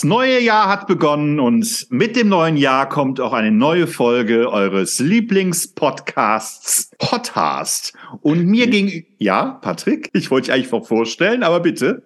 Das neue Jahr hat begonnen und mit dem neuen Jahr kommt auch eine neue Folge eures Lieblingspodcasts Podcast. Und mir ging, ja, Patrick, ich wollte dich eigentlich noch vorstellen, aber bitte,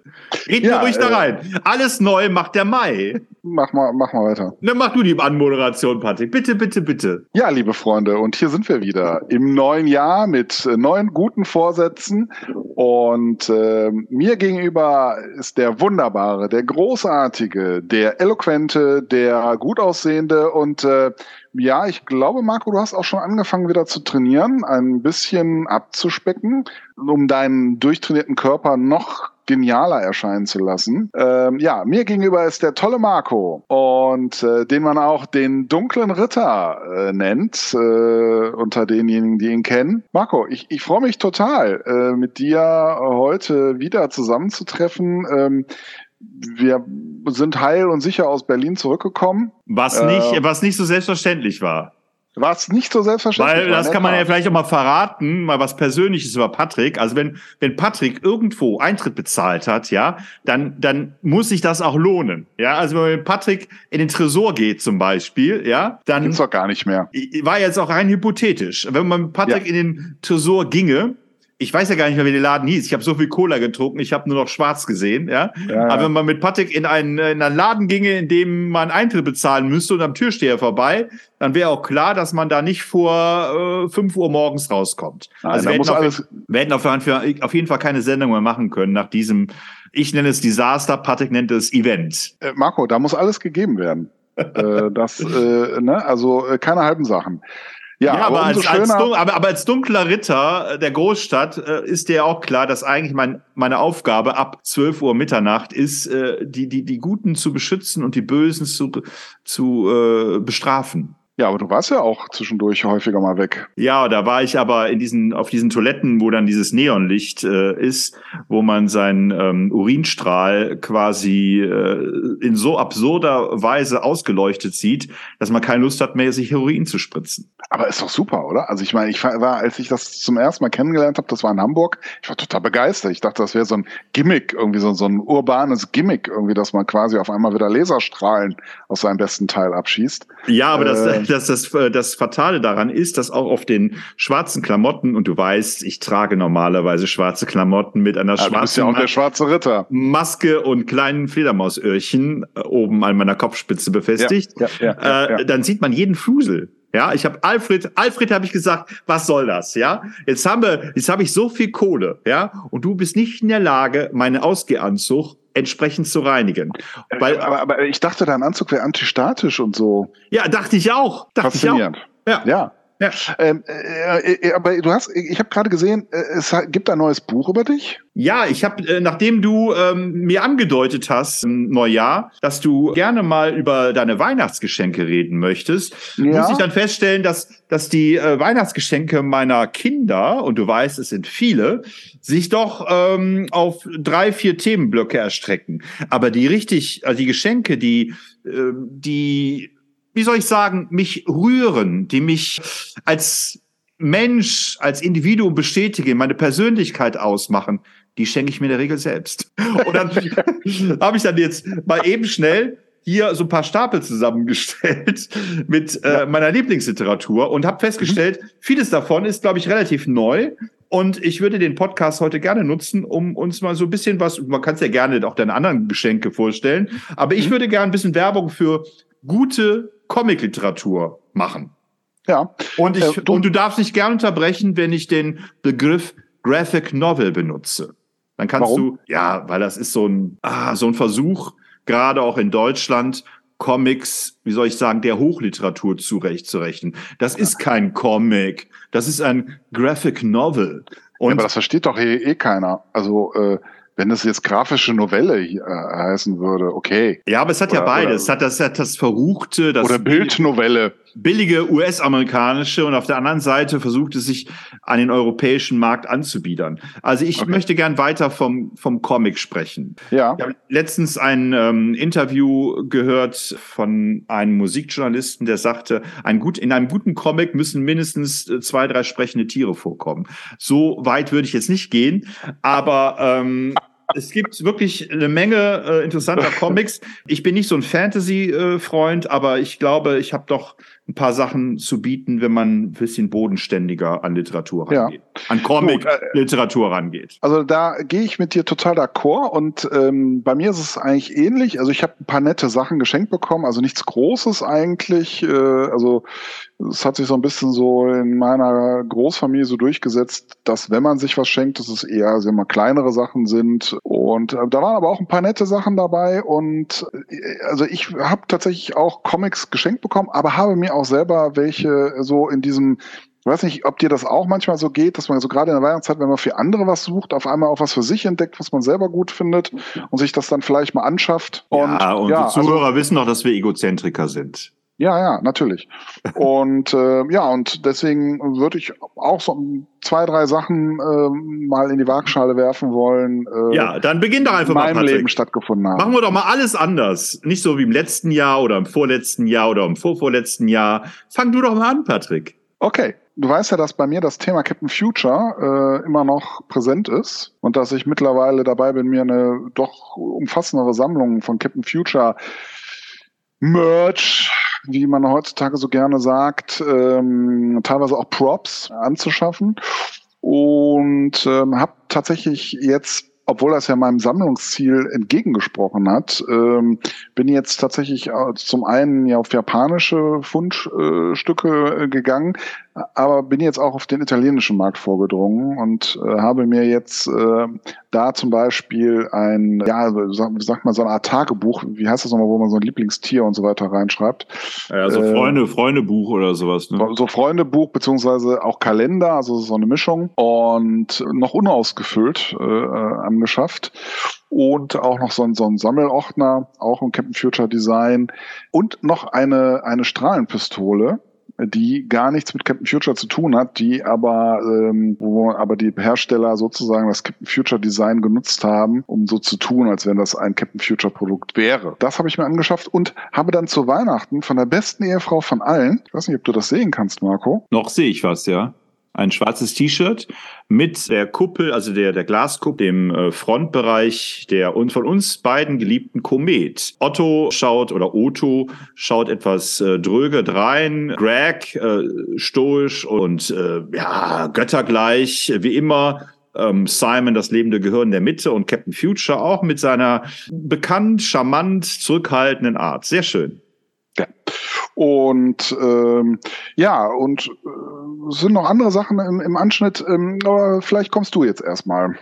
reden ja, ruhig äh, da rein. Alles neu macht der Mai. Mach mal, mach mal weiter. Dann mach du die Anmoderation, Patrick. Bitte, bitte, bitte. Ja, liebe Freunde, und hier sind wir wieder im neuen Jahr mit äh, neuen guten Vorsätzen. Und äh, mir gegenüber ist der wunderbare, der großartige, der eloquente, der gut aussehende und äh, ja, ich glaube, Marco, du hast auch schon angefangen wieder zu trainieren, ein bisschen abzuspecken, um deinen durchtrainierten Körper noch genialer erscheinen zu lassen. Ähm, ja, mir gegenüber ist der tolle Marco und äh, den man auch den dunklen Ritter äh, nennt, äh, unter denjenigen, die ihn kennen. Marco, ich, ich freue mich total, äh, mit dir heute wieder zusammenzutreffen. Ähm, wir sind heil und sicher aus Berlin zurückgekommen. Was nicht, äh, was nicht so selbstverständlich war. Was nicht so selbstverständlich Weil das kann man ja vielleicht auch mal verraten, mal was Persönliches über Patrick. Also wenn, wenn Patrick irgendwo Eintritt bezahlt hat, ja, dann, dann muss sich das auch lohnen. Ja, also wenn Patrick in den Tresor geht zum Beispiel, ja, dann. Gibt's doch gar nicht mehr. War jetzt auch rein hypothetisch. Wenn man mit Patrick ja. in den Tresor ginge, ich weiß ja gar nicht mehr, wie der Laden hieß. Ich habe so viel Cola getrunken, ich habe nur noch schwarz gesehen. Ja? ja? Aber wenn man mit Patrick in einen, in einen Laden ginge, in dem man Eintritt bezahlen müsste und am Türsteher vorbei, dann wäre auch klar, dass man da nicht vor äh, 5 Uhr morgens rauskommt. Nein, also wir hätten, auf, wir hätten auf, auf, jeden Fall keine Sendung mehr machen können nach diesem, ich nenne es Desaster, Patrick nennt es Event. Äh, Marco, da muss alles gegeben werden. äh, das, äh, ne? Also äh, keine halben Sachen. Ja, ja aber, aber, als, als aber, aber, als, dunkler Ritter der Großstadt äh, ist dir auch klar, dass eigentlich mein, meine Aufgabe ab 12 Uhr Mitternacht ist, äh, die, die, die Guten zu beschützen und die Bösen zu, zu äh, bestrafen. Ja, aber du warst ja auch zwischendurch häufiger mal weg. Ja, da war ich aber in diesen, auf diesen Toiletten, wo dann dieses Neonlicht äh, ist, wo man seinen ähm, Urinstrahl quasi äh, in so absurder Weise ausgeleuchtet sieht, dass man keine Lust hat mehr, sich Heroin zu spritzen. Aber ist doch super, oder? Also ich meine, ich war, als ich das zum ersten Mal kennengelernt habe, das war in Hamburg, ich war total begeistert. Ich dachte, das wäre so ein Gimmick, irgendwie so, so ein urbanes Gimmick, irgendwie, dass man quasi auf einmal wieder Laserstrahlen aus seinem besten Teil abschießt. Ja, aber das, äh, dass das, äh, das Fatale daran ist, dass auch auf den schwarzen Klamotten, und du weißt, ich trage normalerweise schwarze Klamotten mit einer ja, schwarzen ja schwarze Ritter. Maske und kleinen Fledermausöhrchen äh, oben an meiner Kopfspitze befestigt, ja, ja, äh, dann sieht man jeden Fusel. Ja, ich habe Alfred, Alfred habe ich gesagt, was soll das? Ja, jetzt haben wir, jetzt habe ich so viel Kohle, ja, und du bist nicht in der Lage, meinen Ausgehanzug entsprechend zu reinigen. Weil, aber, aber ich dachte, dein Anzug wäre antistatisch und so. Ja, dachte ich auch. Dachte Faszinierend. Ich auch. Ja. ja. Ja. Ähm, äh, äh, aber du hast, ich habe gerade gesehen, äh, es gibt ein neues Buch über dich. Ja, ich habe, äh, nachdem du ähm, mir angedeutet hast im Neujahr, dass du gerne mal über deine Weihnachtsgeschenke reden möchtest, ja. muss ich dann feststellen, dass, dass die äh, Weihnachtsgeschenke meiner Kinder, und du weißt, es sind viele, sich doch ähm, auf drei, vier Themenblöcke erstrecken. Aber die richtig, also die Geschenke, die, äh, die wie soll ich sagen, mich rühren, die mich als Mensch, als Individuum bestätigen, meine Persönlichkeit ausmachen, die schenke ich mir in der Regel selbst. Und dann habe ich dann jetzt mal eben schnell hier so ein paar Stapel zusammengestellt mit äh, meiner Lieblingsliteratur und habe festgestellt, mhm. vieles davon ist, glaube ich, relativ neu. Und ich würde den Podcast heute gerne nutzen, um uns mal so ein bisschen was, man kann es ja gerne auch deine anderen Geschenke vorstellen, aber ich mhm. würde gerne ein bisschen Werbung für gute Comicliteratur machen. Ja. Und, ich, äh, du, und du darfst mich gern unterbrechen, wenn ich den Begriff Graphic Novel benutze. Dann kannst Warum? du, ja, weil das ist so ein, ah, so ein Versuch, gerade auch in Deutschland, Comics, wie soll ich sagen, der Hochliteratur zurechtzurechnen. Das ist kein Comic, das ist ein Graphic Novel. Und ja, aber das versteht doch eh, eh keiner. Also äh, wenn es jetzt grafische Novelle äh, heißen würde, okay. Ja, aber es hat oder, ja beides. Es hat das, hat das Verruchte, das oder Bildnovelle. Billige US-amerikanische und auf der anderen Seite versucht es sich an den europäischen Markt anzubiedern. Also ich okay. möchte gern weiter vom, vom Comic sprechen. Ja. Ich habe letztens ein ähm, Interview gehört von einem Musikjournalisten, der sagte, ein gut, in einem guten Comic müssen mindestens äh, zwei, drei sprechende Tiere vorkommen. So weit würde ich jetzt nicht gehen, aber ähm, es gibt wirklich eine Menge äh, interessanter Comics. Ich bin nicht so ein Fantasy-Freund, äh, aber ich glaube, ich habe doch ein paar Sachen zu bieten, wenn man ein bisschen bodenständiger an Literatur rangeht. Ja. An Comic-Literatur äh, rangeht. Also da gehe ich mit dir total d'accord und ähm, bei mir ist es eigentlich ähnlich. Also ich habe ein paar nette Sachen geschenkt bekommen, also nichts Großes eigentlich. Äh, also es hat sich so ein bisschen so in meiner Großfamilie so durchgesetzt, dass wenn man sich was schenkt, dass es eher also immer kleinere Sachen sind. Und äh, da waren aber auch ein paar nette Sachen dabei. Und äh, also ich habe tatsächlich auch Comics geschenkt bekommen, aber habe mir auch selber welche so in diesem ich weiß nicht, ob dir das auch manchmal so geht, dass man so gerade in der Weihnachtszeit, wenn man für andere was sucht, auf einmal auch was für sich entdeckt, was man selber gut findet und sich das dann vielleicht mal anschafft. Und, ja, unsere ja, Zuhörer also, wissen doch, dass wir Egozentriker sind. Ja, ja, natürlich. und äh, ja, und deswegen würde ich auch so zwei, drei Sachen äh, mal in die Waagschale werfen wollen. Äh, ja, dann beginn doch einfach in meinem mal. Leben stattgefunden haben. Machen wir doch mal alles anders. Nicht so wie im letzten Jahr oder im vorletzten Jahr oder im vorvorletzten Jahr. Fang du doch mal an, Patrick. Okay. Du weißt ja, dass bei mir das Thema Captain Future äh, immer noch präsent ist und dass ich mittlerweile dabei bin, mir eine doch umfassendere Sammlung von Captain Future Merch wie man heutzutage so gerne sagt, ähm, teilweise auch Props anzuschaffen. Und ähm, habe tatsächlich jetzt obwohl das ja meinem Sammlungsziel entgegengesprochen hat, ähm, bin jetzt tatsächlich äh, zum einen ja auf japanische Fundstücke äh, gegangen, aber bin jetzt auch auf den italienischen Markt vorgedrungen und äh, habe mir jetzt äh, da zum Beispiel ein, ja, sag, sag mal so eine Art Tagebuch, wie heißt das nochmal, wo man so ein Lieblingstier und so weiter reinschreibt. Ja, so äh, Freunde, Freundebuch oder sowas. Ne? So, so Freundebuch beziehungsweise auch Kalender, also so eine Mischung und noch unausgefüllt äh, angeschafft und auch noch so ein, so ein Sammelordner, auch im Captain Future Design und noch eine, eine Strahlenpistole die gar nichts mit Captain Future zu tun hat, die aber, ähm, wo aber die Hersteller sozusagen das Captain Future Design genutzt haben, um so zu tun, als wenn das ein Captain Future Produkt wäre. Das habe ich mir angeschafft und habe dann zu Weihnachten von der besten Ehefrau von allen, ich weiß nicht, ob du das sehen kannst, Marco. Noch sehe ich was, ja ein schwarzes T-Shirt mit der Kuppel, also der, der Glaskuppel, dem äh, Frontbereich der und von uns beiden geliebten Komet. Otto schaut oder Otto schaut etwas äh, dröge drein, Greg äh, stoisch und äh, ja, göttergleich, wie immer. Ähm, Simon, das lebende Gehirn der Mitte und Captain Future auch mit seiner bekannt, charmant, zurückhaltenden Art. Sehr schön. Ja. Und ähm, ja, und äh, sind noch andere Sachen im, im Anschnitt, ähm, aber vielleicht kommst du jetzt erstmal.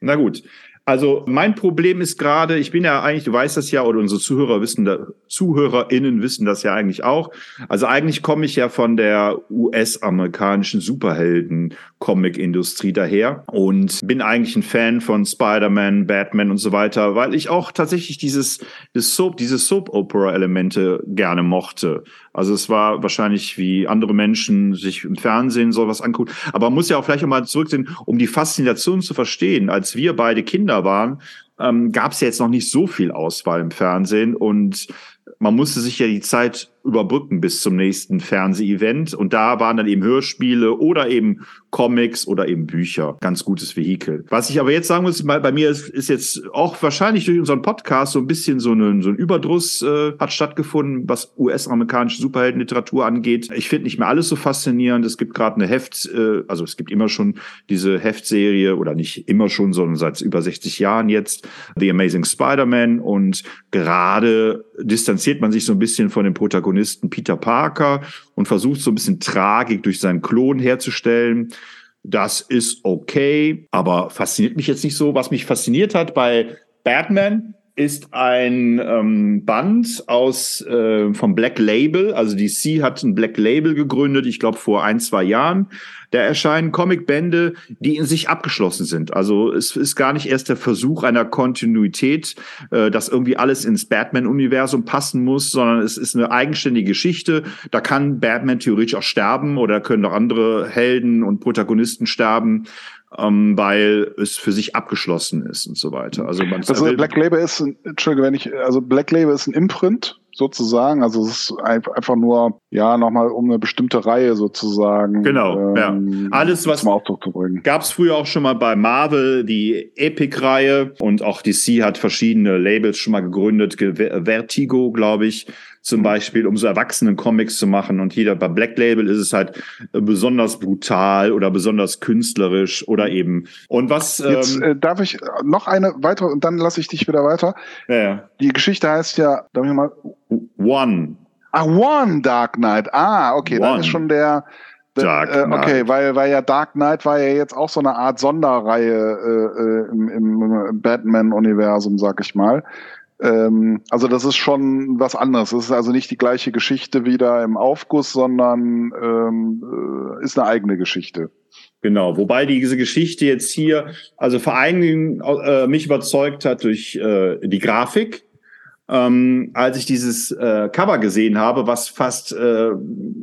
Na gut. Also mein Problem ist gerade, ich bin ja eigentlich, du weißt das ja, oder unsere Zuhörer wissen, ZuhörerInnen wissen das ja eigentlich auch. Also eigentlich komme ich ja von der US-amerikanischen Superhelden-Comic-Industrie daher und bin eigentlich ein Fan von Spider-Man, Batman und so weiter, weil ich auch tatsächlich dieses, dieses Soap, diese Soap-Opera-Elemente gerne mochte. Also es war wahrscheinlich wie andere Menschen sich im Fernsehen sowas angucken. Aber man muss ja auch vielleicht mal zurücksehen, um die Faszination zu verstehen. Als wir beide Kinder waren, ähm, gab es ja jetzt noch nicht so viel Auswahl im Fernsehen und man musste sich ja die Zeit überbrücken bis zum nächsten Fernsehevent. Und da waren dann eben Hörspiele oder eben Comics oder eben Bücher. Ganz gutes Vehikel. Was ich aber jetzt sagen muss, bei mir ist, ist jetzt auch wahrscheinlich durch unseren Podcast so ein bisschen so, eine, so ein Überdruss äh, hat stattgefunden, was US-amerikanische Superheldenliteratur angeht. Ich finde nicht mehr alles so faszinierend. Es gibt gerade eine Heft, äh, also es gibt immer schon diese Heftserie oder nicht immer schon, sondern seit über 60 Jahren jetzt, The Amazing Spider-Man. Und gerade distanziert man sich so ein bisschen von den Protagonisten Peter Parker und versucht so ein bisschen Tragik durch seinen Klon herzustellen. Das ist okay, aber fasziniert mich jetzt nicht so. Was mich fasziniert hat bei Batman, ist ein ähm, Band aus äh, vom Black Label. Also DC hat ein Black Label gegründet, ich glaube vor ein, zwei Jahren. Da erscheinen Comicbände, die in sich abgeschlossen sind. Also es ist gar nicht erst der Versuch einer Kontinuität, äh, dass irgendwie alles ins Batman-Universum passen muss, sondern es ist eine eigenständige Geschichte. Da kann Batman theoretisch auch sterben oder können auch andere Helden und Protagonisten sterben ähm, weil es für sich abgeschlossen ist und so weiter. Also, also Black Label ist, Entschuldige, wenn ich, also Black Label ist ein Imprint sozusagen. Also es ist einfach nur, ja, nochmal um eine bestimmte Reihe sozusagen. Genau, ähm, ja. Alles, was. Gab es früher auch schon mal bei Marvel, die Epic-Reihe und auch DC hat verschiedene Labels schon mal gegründet. Vertigo, glaube ich, zum mhm. Beispiel, um so erwachsenen Comics zu machen. Und jeder bei Black Label ist es halt äh, besonders brutal oder besonders künstlerisch oder eben. Und was. Jetzt ähm, äh, darf ich noch eine weitere und dann lasse ich dich wieder weiter. Ja, ja. Die Geschichte heißt ja, darf ich mal. One. Ah, One Dark Knight. Ah, okay, One. dann ist schon der. Dark äh, okay, weil, weil ja Dark Knight war ja jetzt auch so eine Art Sonderreihe äh, äh im, im Batman-Universum, sag ich mal. Ähm, also das ist schon was anderes. Es ist also nicht die gleiche Geschichte wieder im Aufguss, sondern ähm, äh, ist eine eigene Geschichte. Genau, wobei diese Geschichte jetzt hier, also vor allen Dingen äh, mich überzeugt hat durch äh, die Grafik, ähm, als ich dieses äh, Cover gesehen habe, was fast äh,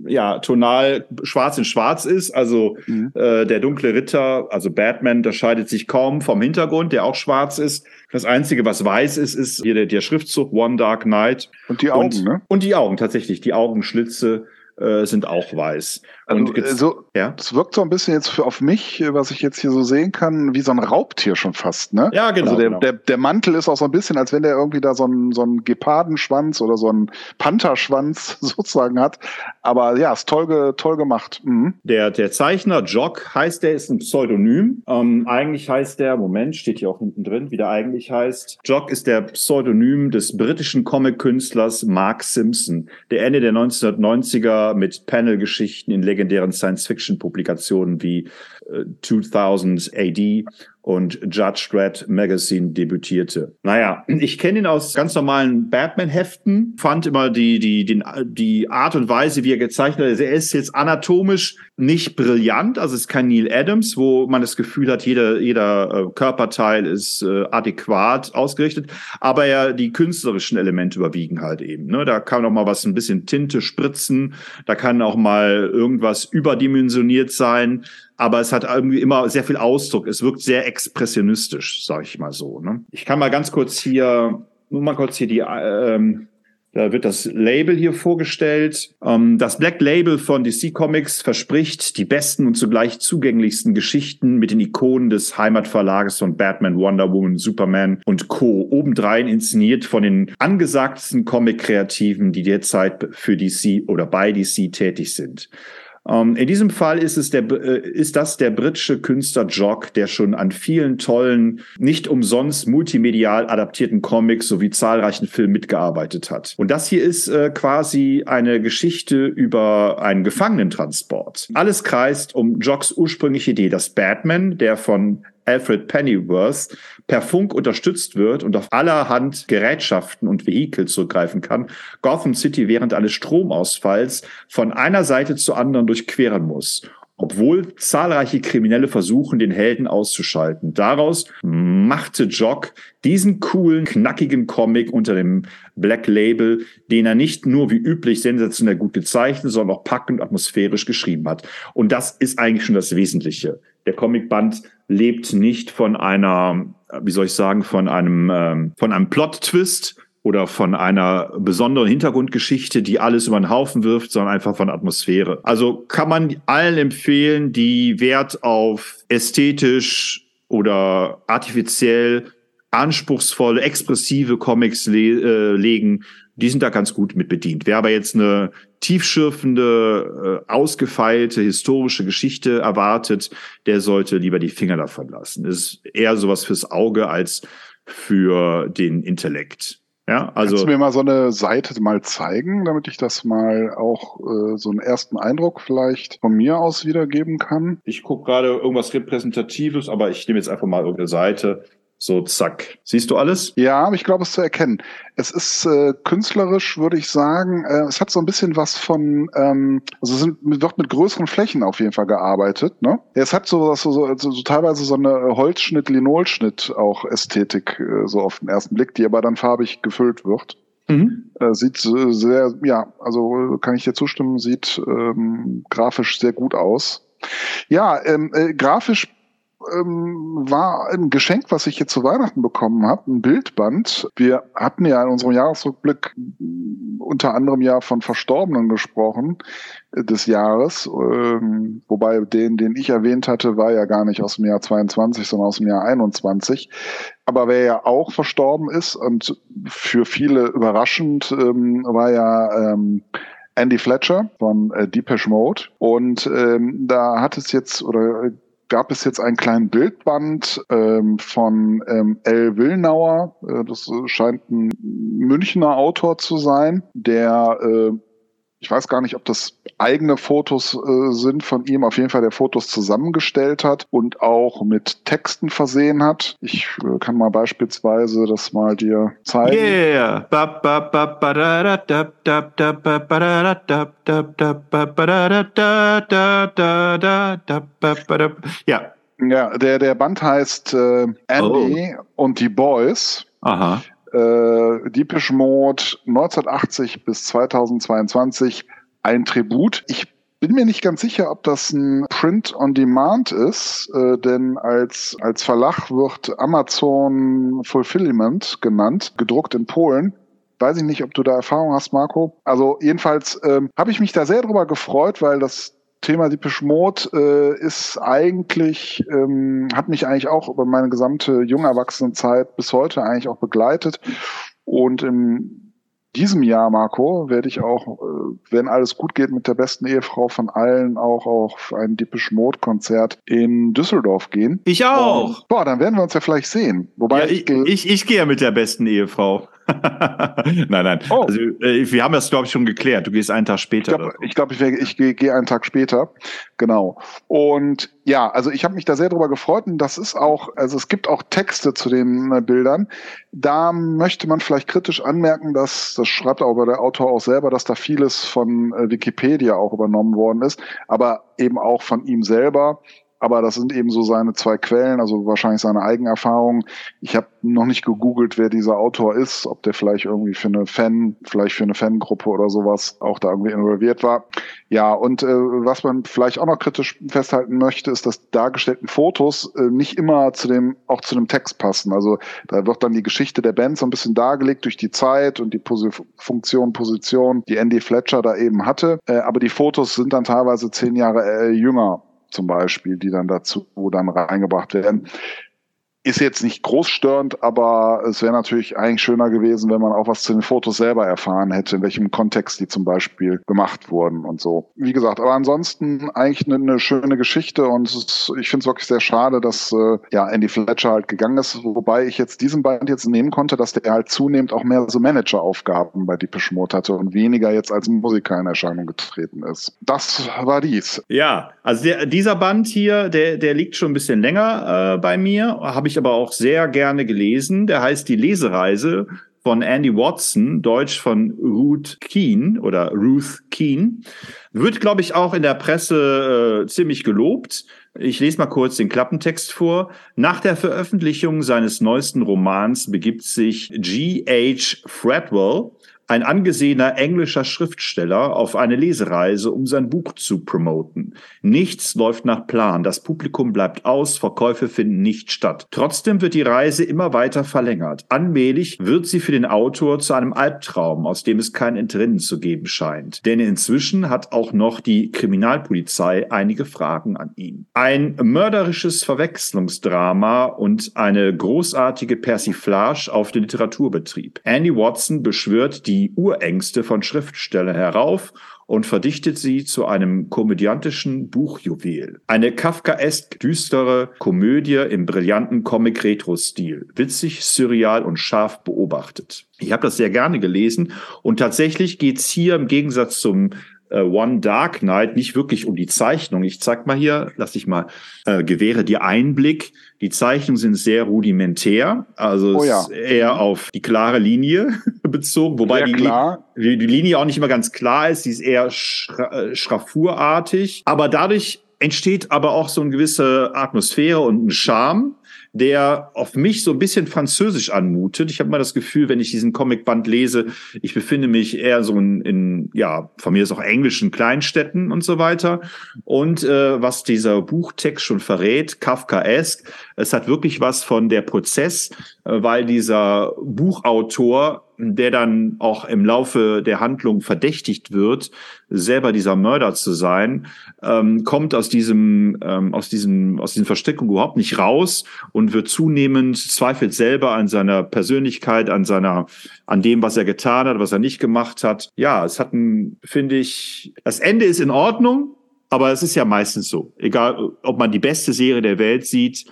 ja tonal schwarz in schwarz ist. Also mhm. äh, der dunkle Ritter, also Batman, unterscheidet sich kaum vom Hintergrund, der auch schwarz ist. Das Einzige, was weiß ist, ist hier der, der Schriftzug One Dark Knight. Und die Augen, und, ne? Und die Augen, tatsächlich. Die Augenschlitze äh, sind auch weiß. Also, und jetzt, so, ja? Das wirkt so ein bisschen jetzt für, auf mich, was ich jetzt hier so sehen kann, wie so ein Raubtier schon fast, ne? Ja, genau. Also der, genau. Der, der Mantel ist auch so ein bisschen, als wenn der irgendwie da so einen, so einen Gepardenschwanz oder so einen Pantherschwanz sozusagen hat. Aber ja, ist toll, toll gemacht. Mhm. Der, der Zeichner Jock heißt, der ist ein Pseudonym. Ähm, eigentlich heißt der, Moment, steht hier auch hinten drin, wie der eigentlich heißt. Jock ist der Pseudonym des britischen Comic-Künstlers Mark Simpson, der Ende der 1990er mit Panel-Geschichten in legendären Science-Fiction-Publikationen wie 2000 AD und Judge Dredd Magazine debütierte. Naja, ich kenne ihn aus ganz normalen Batman-Heften, fand immer die, die, die, die Art und Weise, wie er gezeichnet. Also er ist jetzt anatomisch nicht brillant, also es ist kein Neil Adams, wo man das Gefühl hat, jeder, jeder äh, Körperteil ist äh, adäquat ausgerichtet, aber ja, die künstlerischen Elemente überwiegen halt eben. Ne? Da kann auch mal was ein bisschen Tinte spritzen, da kann auch mal irgendwas überdimensioniert sein aber es hat irgendwie immer sehr viel Ausdruck. Es wirkt sehr expressionistisch, sage ich mal so. Ne? Ich kann mal ganz kurz hier, nur mal kurz hier die, ähm, da wird das Label hier vorgestellt. Ähm, das Black Label von DC Comics verspricht die besten und zugleich zugänglichsten Geschichten mit den Ikonen des Heimatverlages von Batman, Wonder Woman, Superman und Co. Obendrein inszeniert von den angesagtesten Comic-Kreativen, die derzeit für DC oder bei DC tätig sind. Ähm, in diesem Fall ist es der, äh, ist das der britische Künstler Jock, der schon an vielen tollen, nicht umsonst multimedial adaptierten Comics sowie zahlreichen Filmen mitgearbeitet hat. Und das hier ist äh, quasi eine Geschichte über einen Gefangenentransport. Alles kreist um Jocks ursprüngliche Idee, dass Batman, der von Alfred Pennyworth per Funk unterstützt wird und auf allerhand Gerätschaften und Vehikel zurückgreifen kann, Gotham City während eines Stromausfalls von einer Seite zur anderen durchqueren muss obwohl zahlreiche Kriminelle versuchen, den Helden auszuschalten. Daraus machte Jock diesen coolen, knackigen Comic unter dem Black Label, den er nicht nur wie üblich sensationell gut gezeichnet, sondern auch packend atmosphärisch geschrieben hat. Und das ist eigentlich schon das Wesentliche. Der Comicband lebt nicht von einer, wie soll ich sagen, von einem, ähm, von einem Plot-Twist, oder von einer besonderen Hintergrundgeschichte, die alles über den Haufen wirft, sondern einfach von Atmosphäre. Also kann man allen empfehlen, die Wert auf ästhetisch oder artifiziell anspruchsvolle, expressive Comics le äh, legen, die sind da ganz gut mit bedient. Wer aber jetzt eine tiefschürfende, äh, ausgefeilte historische Geschichte erwartet, der sollte lieber die Finger davon lassen. Es ist eher sowas fürs Auge als für den Intellekt. Ja, also. Kannst du mir mal so eine Seite mal zeigen, damit ich das mal auch äh, so einen ersten Eindruck vielleicht von mir aus wiedergeben kann? Ich gucke gerade irgendwas Repräsentatives, aber ich nehme jetzt einfach mal irgendeine Seite. So, zack. Siehst du alles? Ja, aber ich glaube, es zu erkennen. Es ist äh, künstlerisch, würde ich sagen, äh, es hat so ein bisschen was von, ähm, also es sind, wird mit größeren Flächen auf jeden Fall gearbeitet. Ne? Es hat so, so, so, so, so teilweise so eine Holzschnitt, Linolschnitt auch Ästhetik, äh, so auf den ersten Blick, die aber dann farbig gefüllt wird. Mhm. Äh, sieht sehr, ja, also kann ich dir zustimmen, sieht ähm, grafisch sehr gut aus. Ja, ähm, äh, grafisch ähm, war ein Geschenk, was ich jetzt zu Weihnachten bekommen habe, ein Bildband. Wir hatten ja in unserem Jahresrückblick unter anderem ja von Verstorbenen gesprochen äh, des Jahres, ähm, wobei den, den ich erwähnt hatte, war ja gar nicht aus dem Jahr 22, sondern aus dem Jahr 21. Aber wer ja auch verstorben ist und für viele überraschend, ähm, war ja ähm, Andy Fletcher von äh, Depeche Mode. Und ähm, da hat es jetzt oder gab es jetzt einen kleinen Bildband ähm, von ähm, L. Willnauer. Äh, das scheint ein Münchner Autor zu sein, der äh, ich weiß gar nicht, ob das eigene Fotos äh, sind von ihm, auf jeden Fall der Fotos zusammengestellt hat und auch mit Texten versehen hat. Ich äh, kann mal beispielsweise das mal dir zeigen. Yeah. Ja. Ja, der, der Band heißt äh, Andy oh. und die Boys. Aha äh, Deepish Mode 1980 bis 2022 ein Tribut. Ich bin mir nicht ganz sicher, ob das ein Print on Demand ist, äh, denn als, als Verlag wird Amazon Fulfillment genannt, gedruckt in Polen. Weiß ich nicht, ob du da Erfahrung hast, Marco. Also jedenfalls ähm, habe ich mich da sehr drüber gefreut, weil das Thema Deepish Mode äh, ist eigentlich, ähm, hat mich eigentlich auch über meine gesamte Jungerwachsenenzeit bis heute eigentlich auch begleitet. Und in diesem Jahr, Marco, werde ich auch, äh, wenn alles gut geht, mit der besten Ehefrau von allen auch auf ein Deepish Mode Konzert in Düsseldorf gehen. Ich auch. Und, boah, dann werden wir uns ja vielleicht sehen. Wobei ja, ich, ich, ich, ich gehe ja mit der besten Ehefrau. Nein, nein. Oh. Also, äh, wir haben das, glaube ich, schon geklärt. Du gehst einen Tag später. Ich glaube, ich, glaub, ich, ich gehe geh einen Tag später. Genau. Und ja, also ich habe mich da sehr drüber gefreut und das ist auch, also es gibt auch Texte zu den äh, Bildern. Da möchte man vielleicht kritisch anmerken, dass, das schreibt aber der Autor auch selber, dass da vieles von äh, Wikipedia auch übernommen worden ist, aber eben auch von ihm selber aber das sind eben so seine zwei Quellen, also wahrscheinlich seine Eigenerfahrungen. Ich habe noch nicht gegoogelt, wer dieser Autor ist, ob der vielleicht irgendwie für eine Fan, vielleicht für eine Fangruppe oder sowas auch da irgendwie involviert war. Ja, und äh, was man vielleicht auch noch kritisch festhalten möchte, ist, dass dargestellten Fotos äh, nicht immer zu dem, auch zu dem Text passen. Also da wird dann die Geschichte der Band so ein bisschen dargelegt durch die Zeit und die Pos Funktion, Position, die Andy Fletcher da eben hatte. Äh, aber die Fotos sind dann teilweise zehn Jahre äh, jünger zum Beispiel, die dann dazu dann reingebracht werden. Ist jetzt nicht großstörend, aber es wäre natürlich eigentlich schöner gewesen, wenn man auch was zu den Fotos selber erfahren hätte, in welchem Kontext die zum Beispiel gemacht wurden und so. Wie gesagt, aber ansonsten eigentlich eine, eine schöne Geschichte und ist, ich finde es wirklich sehr schade, dass äh, ja Andy Fletcher halt gegangen ist, wobei ich jetzt diesen Band jetzt nehmen konnte, dass der halt zunehmend auch mehr so Manageraufgaben bei Deepish Mode hatte und weniger jetzt als Musiker in Erscheinung getreten ist. Das war dies. Ja, also der, dieser Band hier, der, der liegt schon ein bisschen länger äh, bei mir, habe ich aber auch sehr gerne gelesen. Der heißt Die Lesereise von Andy Watson, Deutsch von Ruth Keen oder Ruth Keen. Wird, glaube ich, auch in der Presse äh, ziemlich gelobt. Ich lese mal kurz den Klappentext vor. Nach der Veröffentlichung seines neuesten Romans begibt sich G.H. Fredwell ein angesehener englischer Schriftsteller auf eine Lesereise, um sein Buch zu promoten. Nichts läuft nach Plan, das Publikum bleibt aus, Verkäufe finden nicht statt. Trotzdem wird die Reise immer weiter verlängert. Allmählich wird sie für den Autor zu einem Albtraum, aus dem es kein Entrinnen zu geben scheint. Denn inzwischen hat auch noch die Kriminalpolizei einige Fragen an ihn. Ein mörderisches Verwechslungsdrama und eine großartige Persiflage auf den Literaturbetrieb. Andy Watson beschwört die die Urängste von Schriftstellern herauf und verdichtet sie zu einem komödiantischen Buchjuwel. Eine kafkaesk düstere Komödie im brillanten Comic-Retro-Stil. Witzig, surreal und scharf beobachtet. Ich habe das sehr gerne gelesen und tatsächlich geht's hier im Gegensatz zum äh, One Dark Knight nicht wirklich um die Zeichnung. Ich zeig mal hier, lass ich mal, äh, gewähre dir Einblick. Die Zeichnungen sind sehr rudimentär, also oh ja. eher auf die klare Linie bezogen, wobei die, die, die, Linie auch nicht immer ganz klar ist, sie ist eher schra äh, schraffurartig, aber dadurch entsteht aber auch so eine gewisse Atmosphäre und ein Charme der auf mich so ein bisschen französisch anmutet. Ich habe mal das Gefühl, wenn ich diesen Comicband lese, ich befinde mich eher so in, in ja, von mir ist auch englischen Kleinstädten und so weiter. Und äh, was dieser Buchtext schon verrät, Kafkaesk, es hat wirklich was von der Prozess, äh, weil dieser Buchautor der dann auch im Laufe der Handlung verdächtigt wird, selber dieser Mörder zu sein, ähm, kommt aus diesem, ähm, aus diesem, aus diesen Verstrickungen überhaupt nicht raus und wird zunehmend zweifelt selber an seiner Persönlichkeit, an seiner, an dem, was er getan hat, was er nicht gemacht hat. Ja, es hat ein, finde ich, das Ende ist in Ordnung, aber es ist ja meistens so. Egal, ob man die beste Serie der Welt sieht,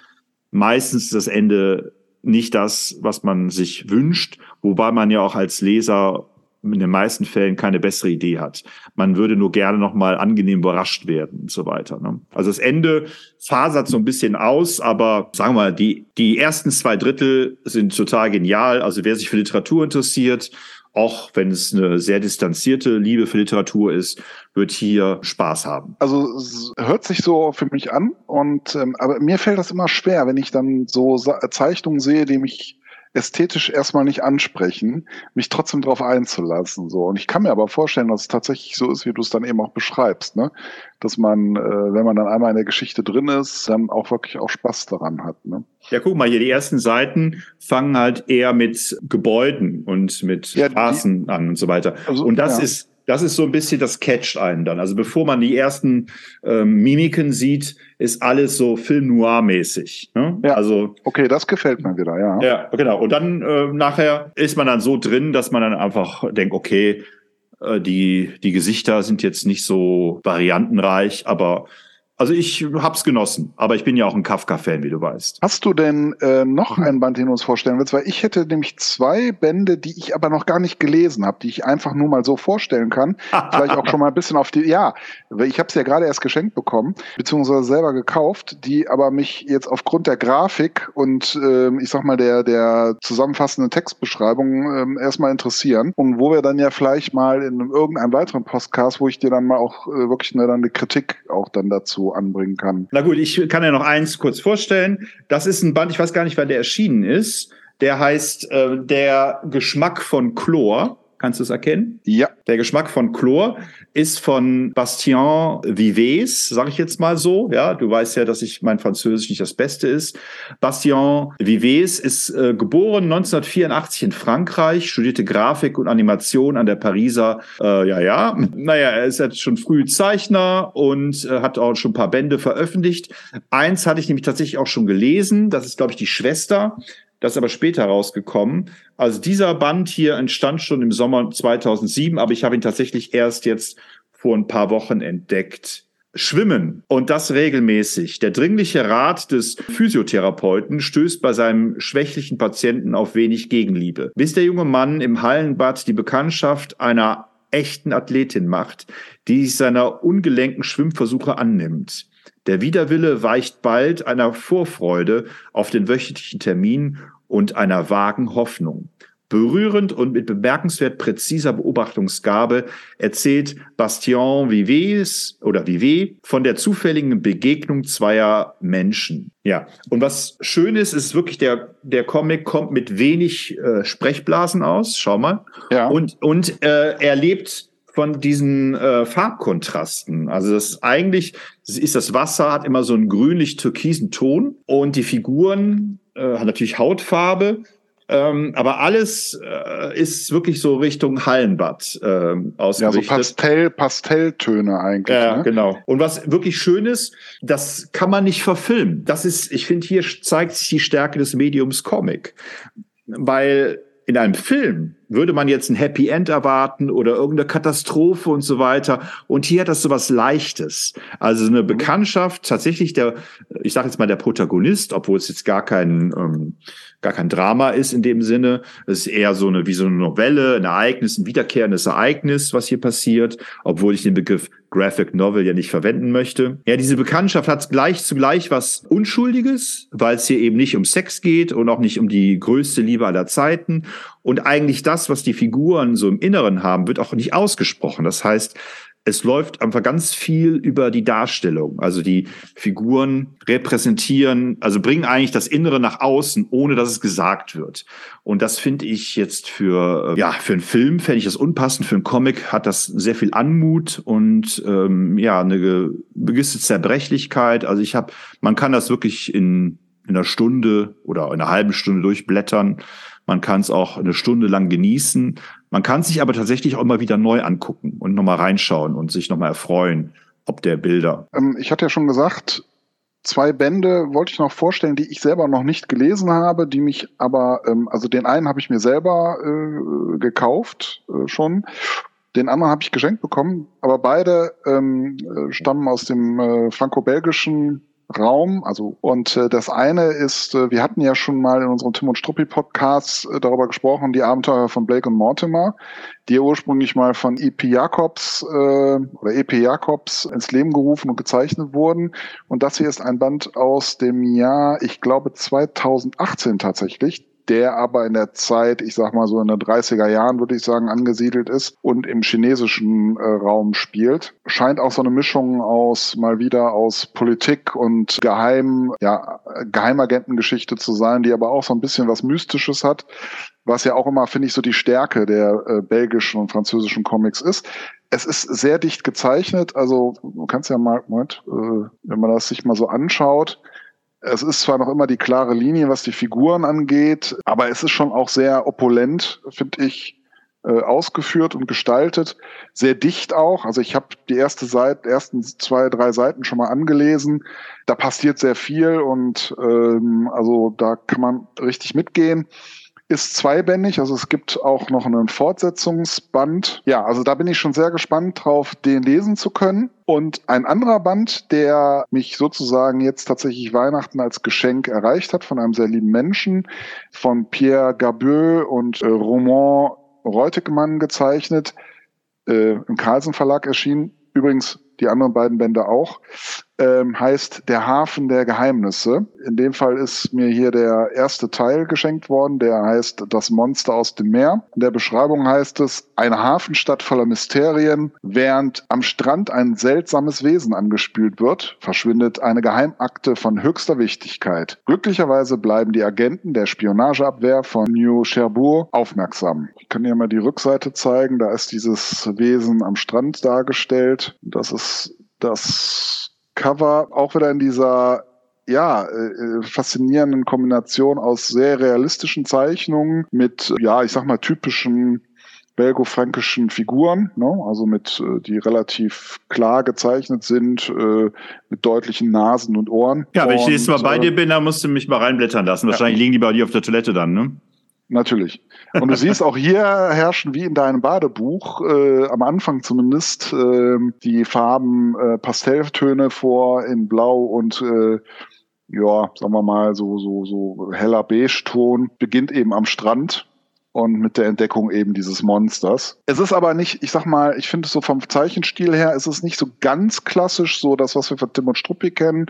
meistens ist das Ende nicht das, was man sich wünscht, wobei man ja auch als Leser in den meisten Fällen keine bessere Idee hat. Man würde nur gerne noch mal angenehm überrascht werden und so weiter. Ne? Also das Ende fasert so ein bisschen aus, aber sagen wir mal, die, die ersten zwei Drittel sind total genial. Also wer sich für Literatur interessiert, auch wenn es eine sehr distanzierte Liebe für Literatur ist, wird hier Spaß haben. Also es hört sich so für mich an und ähm, aber mir fällt das immer schwer, wenn ich dann so Zeichnungen sehe, die mich ästhetisch erstmal nicht ansprechen, mich trotzdem darauf einzulassen. So. Und ich kann mir aber vorstellen, dass es tatsächlich so ist, wie du es dann eben auch beschreibst, ne? Dass man, äh, wenn man dann einmal in der Geschichte drin ist, dann auch wirklich auch Spaß daran hat. Ne? Ja, guck mal hier, die ersten Seiten fangen halt eher mit Gebäuden und mit ja, Straßen die, an und so weiter. Also, und das ja. ist das ist so ein bisschen, das catcht einen dann. Also bevor man die ersten ähm, Mimiken sieht, ist alles so Film Noir-mäßig. Ne? Ja. Also okay, das gefällt mir wieder, ja. Ja, genau. Und dann äh, nachher ist man dann so drin, dass man dann einfach denkt, okay, äh, die die Gesichter sind jetzt nicht so variantenreich, aber also ich hab's genossen, aber ich bin ja auch ein Kafka-Fan, wie du weißt. Hast du denn äh, noch ein Band, den du uns vorstellen willst? Weil ich hätte nämlich zwei Bände, die ich aber noch gar nicht gelesen habe, die ich einfach nur mal so vorstellen kann. Vielleicht auch schon mal ein bisschen auf die. Ja, ich habe es ja gerade erst geschenkt bekommen, beziehungsweise selber gekauft, die aber mich jetzt aufgrund der Grafik und äh, ich sag mal der der zusammenfassenden Textbeschreibung äh, erstmal interessieren und wo wir dann ja vielleicht mal in irgendeinem weiteren Podcast, wo ich dir dann mal auch äh, wirklich eine, dann eine Kritik auch dann dazu anbringen kann. Na gut, ich kann ja noch eins kurz vorstellen. Das ist ein Band, ich weiß gar nicht, wann der erschienen ist. Der heißt äh, Der Geschmack von Chlor. Kannst du es erkennen? Ja. Der Geschmack von Chlor ist von Bastien Vives, sage ich jetzt mal so. Ja, du weißt ja, dass ich mein Französisch nicht das Beste ist. Bastien Vives ist äh, geboren 1984 in Frankreich, studierte Grafik und Animation an der Pariser. Äh, ja, ja. Naja, er ist jetzt schon früh Zeichner und äh, hat auch schon ein paar Bände veröffentlicht. Eins hatte ich nämlich tatsächlich auch schon gelesen. Das ist, glaube ich, die Schwester das ist aber später rausgekommen. Also dieser Band hier entstand schon im Sommer 2007, aber ich habe ihn tatsächlich erst jetzt vor ein paar Wochen entdeckt. Schwimmen und das regelmäßig. Der dringliche Rat des Physiotherapeuten stößt bei seinem schwächlichen Patienten auf wenig Gegenliebe. Bis der junge Mann im Hallenbad die Bekanntschaft einer echten Athletin macht, die sich seiner ungelenken Schwimmversuche annimmt. Der Widerwille weicht bald einer Vorfreude auf den wöchentlichen Termin und einer vagen Hoffnung. Berührend und mit bemerkenswert präziser Beobachtungsgabe erzählt Bastien Vives oder Vivet von der zufälligen Begegnung zweier Menschen. Ja, und was schön ist, ist wirklich der, der Comic kommt mit wenig äh, Sprechblasen aus. Schau mal. Ja. Und, und äh, er lebt von diesen äh, Farbkontrasten. Also das ist eigentlich, das ist das Wasser, hat immer so einen grünlich-türkisen Ton und die Figuren äh, haben natürlich Hautfarbe, ähm, aber alles äh, ist wirklich so Richtung Hallenbad äh, ausgerichtet. Ja, so Pastell, Pastelltöne eigentlich. Ja, ne? genau. Und was wirklich schön ist, das kann man nicht verfilmen. Das ist, ich finde, hier zeigt sich die Stärke des Mediums Comic. Weil in einem Film würde man jetzt ein Happy End erwarten oder irgendeine Katastrophe und so weiter. Und hier hat das so was Leichtes. Also eine mhm. Bekanntschaft, tatsächlich der, ich sage jetzt mal der Protagonist, obwohl es jetzt gar kein, ähm, gar kein Drama ist in dem Sinne. Es ist eher so eine, wie so eine Novelle, ein Ereignis, ein wiederkehrendes Ereignis, was hier passiert, obwohl ich den Begriff Graphic Novel ja nicht verwenden möchte. Ja, diese Bekanntschaft hat gleich zugleich was Unschuldiges, weil es hier eben nicht um Sex geht und auch nicht um die größte Liebe aller Zeiten. Und eigentlich das, was die Figuren so im Inneren haben, wird auch nicht ausgesprochen. Das heißt, es läuft einfach ganz viel über die Darstellung. Also die Figuren repräsentieren, also bringen eigentlich das Innere nach außen, ohne dass es gesagt wird. Und das finde ich jetzt für, äh, ja, für einen Film fände ich das unpassend. Für einen Comic hat das sehr viel Anmut und ähm, ja, eine gewisse Zerbrechlichkeit. Also ich habe, man kann das wirklich in, in einer Stunde oder in einer halben Stunde durchblättern. Man kann es auch eine Stunde lang genießen. Man kann sich aber tatsächlich auch immer wieder neu angucken und nochmal reinschauen und sich nochmal erfreuen, ob der Bilder. Ähm, ich hatte ja schon gesagt, zwei Bände wollte ich noch vorstellen, die ich selber noch nicht gelesen habe, die mich aber, ähm, also den einen habe ich mir selber äh, gekauft äh, schon. Den anderen habe ich geschenkt bekommen, aber beide ähm, äh, stammen aus dem äh, franco-belgischen Raum. Also und äh, das eine ist, äh, wir hatten ja schon mal in unserem Tim und Struppi Podcast äh, darüber gesprochen, die Abenteuer von Blake und Mortimer, die ursprünglich mal von E.P. Jacobs äh, oder E.P. Jacobs ins Leben gerufen und gezeichnet wurden. Und das hier ist ein Band aus dem Jahr, ich glaube 2018 tatsächlich der aber in der Zeit, ich sag mal so in den 30er Jahren, würde ich sagen, angesiedelt ist und im chinesischen äh, Raum spielt. Scheint auch so eine Mischung aus, mal wieder aus Politik und Geheim, ja, Geheimagentengeschichte zu sein, die aber auch so ein bisschen was Mystisches hat was ja auch immer, finde ich, so die Stärke der äh, belgischen und französischen Comics ist. Es ist sehr dicht gezeichnet, also du kannst ja mal, Moment, äh, wenn man das sich mal so anschaut, es ist zwar noch immer die klare Linie, was die Figuren angeht, aber es ist schon auch sehr opulent, finde ich, äh, ausgeführt und gestaltet. Sehr dicht auch. Also ich habe die erste Seite, ersten zwei, drei Seiten schon mal angelesen. Da passiert sehr viel und ähm, also da kann man richtig mitgehen ist zweibändig, also es gibt auch noch einen Fortsetzungsband. Ja, also da bin ich schon sehr gespannt drauf, den lesen zu können. Und ein anderer Band, der mich sozusagen jetzt tatsächlich Weihnachten als Geschenk erreicht hat von einem sehr lieben Menschen, von Pierre Gabeau und äh, Roman Reutegemann gezeichnet, äh, im Carlsen Verlag erschienen. Übrigens die anderen beiden Bände auch, ähm, heißt Der Hafen der Geheimnisse. In dem Fall ist mir hier der erste Teil geschenkt worden, der heißt Das Monster aus dem Meer. In der Beschreibung heißt es, eine Hafenstadt voller Mysterien. Während am Strand ein seltsames Wesen angespült wird, verschwindet eine Geheimakte von höchster Wichtigkeit. Glücklicherweise bleiben die Agenten der Spionageabwehr von New Cherbourg aufmerksam. Ich kann hier mal die Rückseite zeigen. Da ist dieses Wesen am Strand dargestellt. Das ist das Cover auch wieder in dieser ja, äh, faszinierenden Kombination aus sehr realistischen Zeichnungen mit, ja, ich sag mal, typischen belgo-fränkischen Figuren, ne? also mit, äh, die relativ klar gezeichnet sind, äh, mit deutlichen Nasen und Ohren. Ja, wenn ich nächstes Mal bei dir bin, dann musst du mich mal reinblättern lassen. Wahrscheinlich ja. liegen die bei dir auf der Toilette dann, ne? Natürlich. Und du siehst auch hier herrschen wie in deinem Badebuch, äh, am Anfang zumindest, äh, die Farben äh, Pastelltöne vor in Blau und äh, ja, sagen wir mal, so, so, so heller Beige-Ton, beginnt eben am Strand und mit der Entdeckung eben dieses Monsters. Es ist aber nicht, ich sag mal, ich finde es so vom Zeichenstil her, ist es nicht so ganz klassisch, so das, was wir von Tim und Struppi kennen,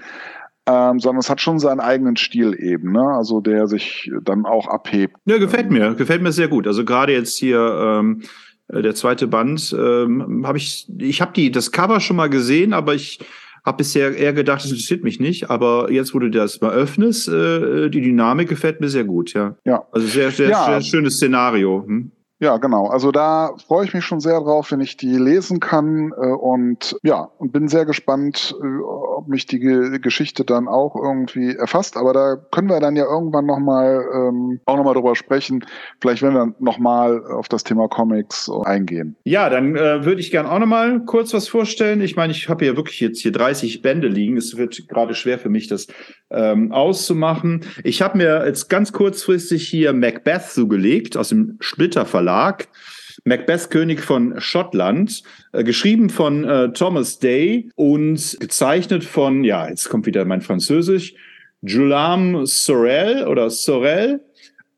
ähm, sondern es hat schon seinen eigenen Stil eben, ne? also der sich dann auch abhebt. Ja, gefällt mir, gefällt mir sehr gut. Also gerade jetzt hier ähm, äh, der zweite Band, ähm, habe ich, ich habe die das Cover schon mal gesehen, aber ich habe bisher eher gedacht, das interessiert mich nicht. Aber jetzt, wo du das mal öffnest, äh, die Dynamik gefällt mir sehr gut, ja. Ja. Also sehr, sehr, ja. sehr schönes Szenario. Hm? Ja, genau. Also da freue ich mich schon sehr drauf, wenn ich die lesen kann. Äh, und ja, und bin sehr gespannt, äh, ob mich die Ge Geschichte dann auch irgendwie erfasst. Aber da können wir dann ja irgendwann nochmal ähm, auch nochmal drüber sprechen. Vielleicht werden wir nochmal auf das Thema Comics eingehen. Ja, dann äh, würde ich gerne auch nochmal kurz was vorstellen. Ich meine, ich habe ja wirklich jetzt hier 30 Bände liegen. Es wird gerade schwer für mich, das ähm, auszumachen. Ich habe mir jetzt ganz kurzfristig hier Macbeth zugelegt aus dem Splitter Verlag. Macbeth König von Schottland, äh, geschrieben von äh, Thomas Day und gezeichnet von, ja, jetzt kommt wieder mein Französisch, Julam Sorel oder Sorel.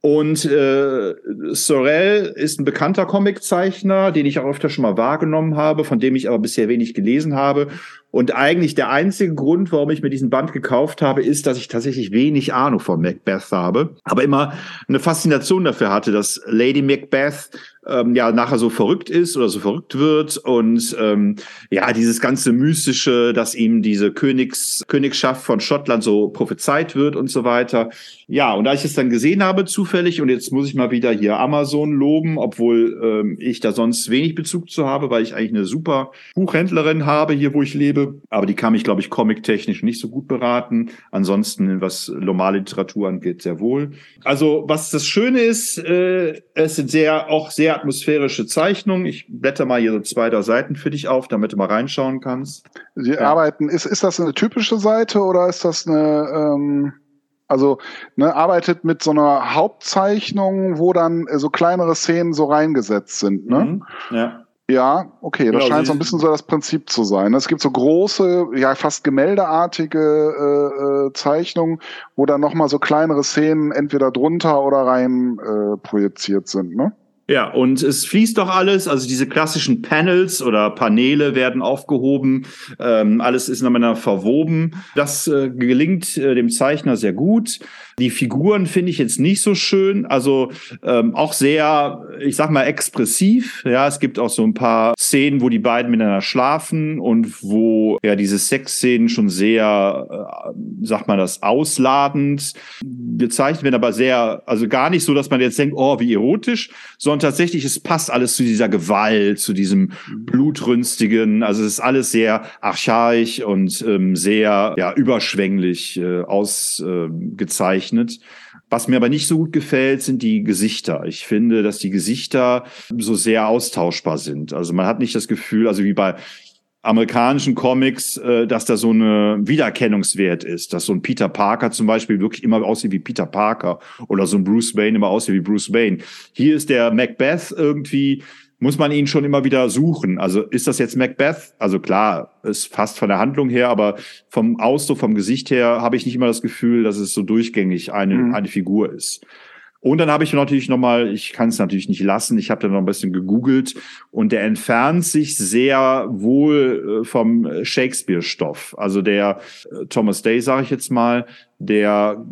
Und äh, Sorel ist ein bekannter Comiczeichner, den ich auch öfter schon mal wahrgenommen habe, von dem ich aber bisher wenig gelesen habe. Und eigentlich der einzige Grund, warum ich mir diesen Band gekauft habe, ist, dass ich tatsächlich wenig Ahnung von Macbeth habe, aber immer eine Faszination dafür hatte, dass Lady Macbeth ähm, ja nachher so verrückt ist oder so verrückt wird und ähm, ja dieses ganze mystische, dass ihm diese Königs Königschaft von Schottland so prophezeit wird und so weiter. Ja, und als ich es dann gesehen habe zufällig und jetzt muss ich mal wieder hier Amazon loben, obwohl ähm, ich da sonst wenig Bezug zu habe, weil ich eigentlich eine super Buchhändlerin habe hier, wo ich lebe, aber die kann mich glaube ich comic-technisch nicht so gut beraten. Ansonsten was normale Literatur angeht, sehr wohl. Also was das Schöne ist, äh, es sind sehr auch sehr atmosphärische Zeichnungen. Ich blätter mal hier so zwei, drei Seiten für dich auf, damit du mal reinschauen kannst. Sie ja. arbeiten, ist, ist das eine typische Seite oder ist das eine, ähm, also ne, arbeitet mit so einer Hauptzeichnung, wo dann so kleinere Szenen so reingesetzt sind, ne? Mhm. Ja. Ja, okay, das genau, scheint so ein bisschen so das Prinzip zu sein. Es gibt so große, ja fast gemäldeartige äh, äh, Zeichnungen, wo dann nochmal so kleinere Szenen entweder drunter oder rein äh, projiziert sind, ne? Ja, und es fließt doch alles, also diese klassischen Panels oder Paneele werden aufgehoben, ähm, alles ist miteinander verwoben. Das äh, gelingt äh, dem Zeichner sehr gut. Die Figuren finde ich jetzt nicht so schön, also ähm, auch sehr, ich sag mal, expressiv. Ja, es gibt auch so ein paar Szenen, wo die beiden miteinander schlafen und wo ja diese Sexszenen schon sehr, äh, sag mal, das ausladend gezeichnet werden, aber sehr, also gar nicht so, dass man jetzt denkt, oh, wie erotisch, sondern tatsächlich, es passt alles zu dieser Gewalt, zu diesem blutrünstigen, also es ist alles sehr archaisch und ähm, sehr ja, überschwänglich äh, ausgezeichnet. Äh. Was mir aber nicht so gut gefällt, sind die Gesichter. Ich finde, dass die Gesichter so sehr austauschbar sind. Also man hat nicht das Gefühl, also wie bei amerikanischen Comics, äh, dass da so eine Wiedererkennungswert ist, dass so ein Peter Parker zum Beispiel wirklich immer aussieht wie Peter Parker oder so ein Bruce Wayne immer aussieht wie Bruce Wayne. Hier ist der Macbeth irgendwie muss man ihn schon immer wieder suchen. Also ist das jetzt Macbeth? Also klar, ist fast von der Handlung her, aber vom Ausdruck, vom Gesicht her habe ich nicht immer das Gefühl, dass es so durchgängig eine, mhm. eine Figur ist. Und dann habe ich natürlich nochmal, ich kann es natürlich nicht lassen, ich habe dann noch ein bisschen gegoogelt und der entfernt sich sehr wohl äh, vom Shakespeare-Stoff. Also der äh, Thomas Day, sage ich jetzt mal, der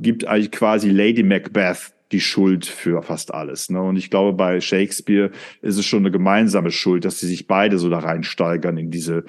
gibt eigentlich quasi Lady Macbeth die Schuld für fast alles. Ne? Und ich glaube, bei Shakespeare ist es schon eine gemeinsame Schuld, dass sie sich beide so da reinsteigern in diese,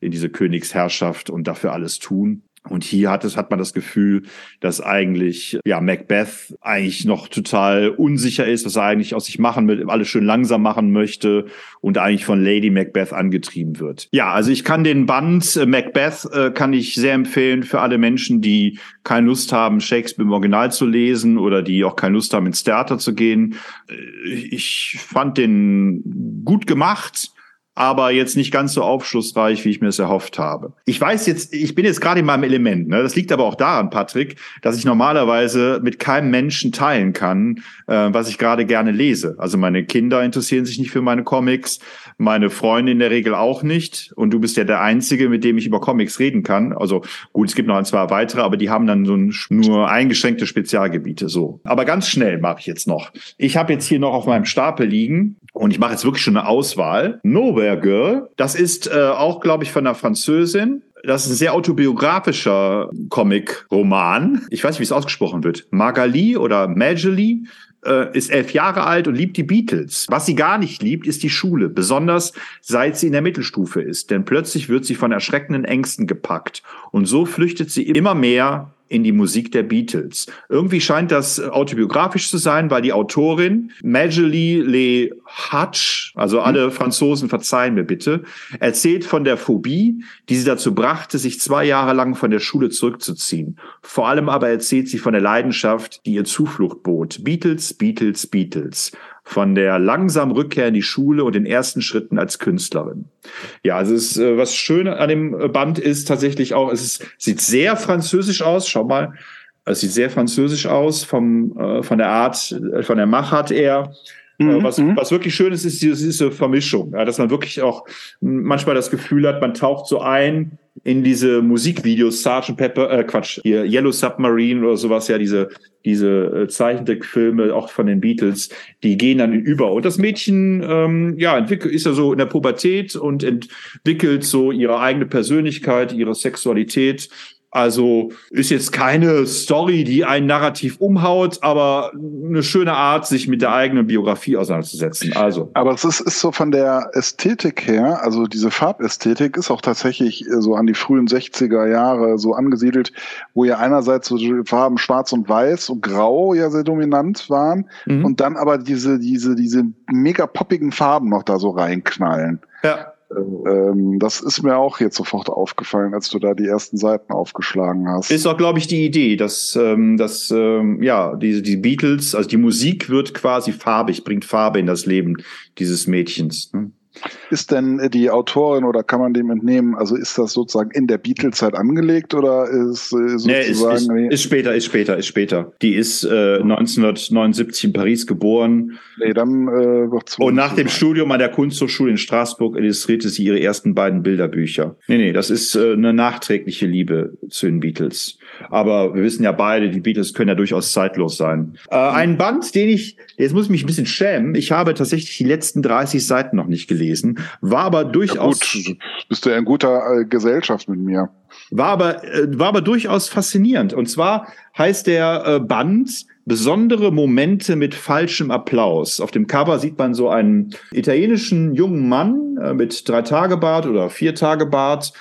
in diese Königsherrschaft und dafür alles tun. Und hier hat es, hat man das Gefühl, dass eigentlich, ja, Macbeth eigentlich noch total unsicher ist, was er eigentlich aus sich machen will, alles schön langsam machen möchte und eigentlich von Lady Macbeth angetrieben wird. Ja, also ich kann den Band äh, Macbeth äh, kann ich sehr empfehlen für alle Menschen, die keine Lust haben, Shakespeare im Original zu lesen oder die auch keine Lust haben, ins Theater zu gehen. Äh, ich fand den gut gemacht aber jetzt nicht ganz so aufschlussreich, wie ich mir es erhofft habe. Ich weiß jetzt, ich bin jetzt gerade in meinem Element. Ne? Das liegt aber auch daran, Patrick, dass ich normalerweise mit keinem Menschen teilen kann, äh, was ich gerade gerne lese. Also meine Kinder interessieren sich nicht für meine Comics, meine Freunde in der Regel auch nicht. Und du bist ja der Einzige, mit dem ich über Comics reden kann. Also gut, es gibt noch ein, zwei weitere, aber die haben dann so ein, nur eingeschränkte Spezialgebiete. So. Aber ganz schnell mache ich jetzt noch. Ich habe jetzt hier noch auf meinem Stapel liegen und ich mache jetzt wirklich schon eine Auswahl. Nowhere Girl, das ist äh, auch, glaube ich, von einer Französin. Das ist ein sehr autobiografischer Comic-Roman. Ich weiß nicht, wie es ausgesprochen wird. Magali oder Magali äh, ist elf Jahre alt und liebt die Beatles. Was sie gar nicht liebt, ist die Schule, besonders seit sie in der Mittelstufe ist. Denn plötzlich wird sie von erschreckenden Ängsten gepackt. Und so flüchtet sie immer mehr in die Musik der Beatles. Irgendwie scheint das autobiografisch zu sein, weil die Autorin Magali Le Hutch, also alle Franzosen verzeihen mir bitte, erzählt von der Phobie, die sie dazu brachte, sich zwei Jahre lang von der Schule zurückzuziehen. Vor allem aber erzählt sie von der Leidenschaft, die ihr Zuflucht bot. Beatles, Beatles, Beatles. Von der langsamen Rückkehr in die Schule und den ersten Schritten als Künstlerin. Ja, also es ist, äh, was schön an dem Band ist tatsächlich auch, es ist, sieht sehr französisch aus. Schau mal, es sieht sehr französisch aus vom, äh, von der Art, äh, von der Machart eher. Äh, mhm, was, mhm. was wirklich schön ist, ist diese, diese Vermischung, ja, dass man wirklich auch manchmal das Gefühl hat, man taucht so ein in diese Musikvideos, Sgt. Pepper, äh, Quatsch, hier Yellow Submarine oder sowas, ja, diese, diese äh, Zeichentrickfilme auch von den Beatles, die gehen dann über. Und das Mädchen, ähm, ja, entwickelt, ist ja so in der Pubertät und entwickelt so ihre eigene Persönlichkeit, ihre Sexualität also ist jetzt keine Story, die ein Narrativ umhaut, aber eine schöne Art, sich mit der eigenen Biografie auseinanderzusetzen. Also. Aber es ist, ist so von der Ästhetik her, also diese Farbästhetik ist auch tatsächlich so an die frühen 60er Jahre so angesiedelt, wo ja einerseits so die Farben schwarz und weiß und grau ja sehr dominant waren mhm. und dann aber diese, diese, diese mega poppigen Farben noch da so reinknallen. Ja. Ähm, das ist mir auch jetzt sofort aufgefallen, als du da die ersten Seiten aufgeschlagen hast. Ist auch, glaube ich, die Idee, dass, ähm, dass ähm, ja, die, die Beatles, also die Musik wird quasi farbig, bringt Farbe in das Leben dieses Mädchens. Ne? Ist denn die Autorin oder kann man dem entnehmen, also ist das sozusagen in der Beatles-Zeit angelegt oder ist sozusagen. Nee, ist, ist, ist, später, ist später, ist später. Die ist äh, 1979 in Paris geboren. Nee, dann äh, Und nach dem Studium an der Kunsthochschule in Straßburg illustrierte sie ihre ersten beiden Bilderbücher. Nee, nee, das ist äh, eine nachträgliche Liebe zu den Beatles. Aber wir wissen ja beide, die Beatles können ja durchaus zeitlos sein. Äh, ein Band, den ich, jetzt muss ich mich ein bisschen schämen, ich habe tatsächlich die letzten 30 Seiten noch nicht gelesen, war aber durchaus. Ja gut, bist du ja in guter äh, Gesellschaft mit mir. War aber, äh, war aber durchaus faszinierend. Und zwar heißt der äh, Band besondere Momente mit falschem Applaus. Auf dem Cover sieht man so einen italienischen jungen Mann äh, mit drei Tage Bart oder vier Tage Bart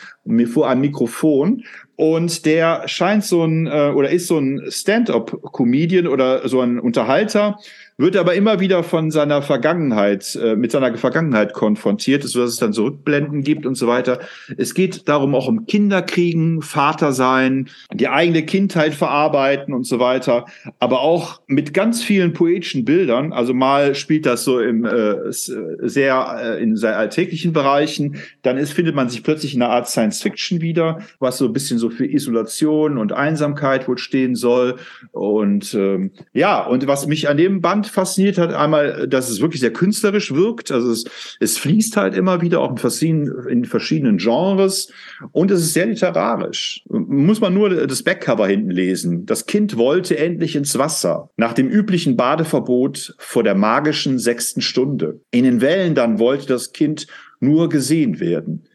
vor einem Mikrofon und der scheint so ein äh, oder ist so ein Stand-up-Comedian oder so ein Unterhalter, wird aber immer wieder von seiner Vergangenheit, äh, mit seiner Vergangenheit konfrontiert, sodass es dann so Rückblenden gibt und so weiter. Es geht darum auch um Kinderkriegen, Vater sein, die eigene Kindheit verarbeiten und so weiter, aber auch mit ganz vielen poetischen Bildern. Also mal spielt das so im äh, sehr äh, in sehr alltäglichen Bereichen, dann ist findet man sich plötzlich in einer Art Science Fiction wieder, was so ein bisschen so für Isolation und Einsamkeit wohl stehen soll und ähm, ja, und was mich an dem Band fasziniert hat, einmal, dass es wirklich sehr künstlerisch wirkt. Also es, es fließt halt immer wieder auch in verschiedenen, in verschiedenen Genres und es ist sehr literarisch. Muss man nur das Backcover hinten lesen. Das Kind wollte endlich ins Wasser. Nach dem üblichen Badeverbot vor der magischen sechsten Stunde. In den Wellen dann wollte das Kind nur gesehen werden.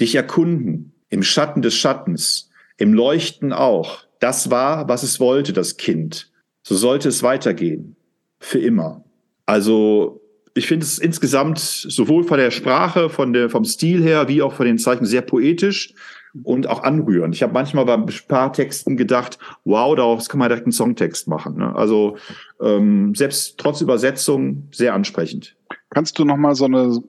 Dich erkunden. Im Schatten des Schattens. Im Leuchten auch. Das war, was es wollte, das Kind. So sollte es weitergehen für immer. Also ich finde es insgesamt sowohl von der Sprache, von der, vom Stil her, wie auch von den Zeichen sehr poetisch und auch anrührend. Ich habe manchmal bei ein paar Texten gedacht, wow, daraus kann man direkt einen Songtext machen. Ne? Also ähm, selbst trotz Übersetzung sehr ansprechend. Kannst du noch mal so eine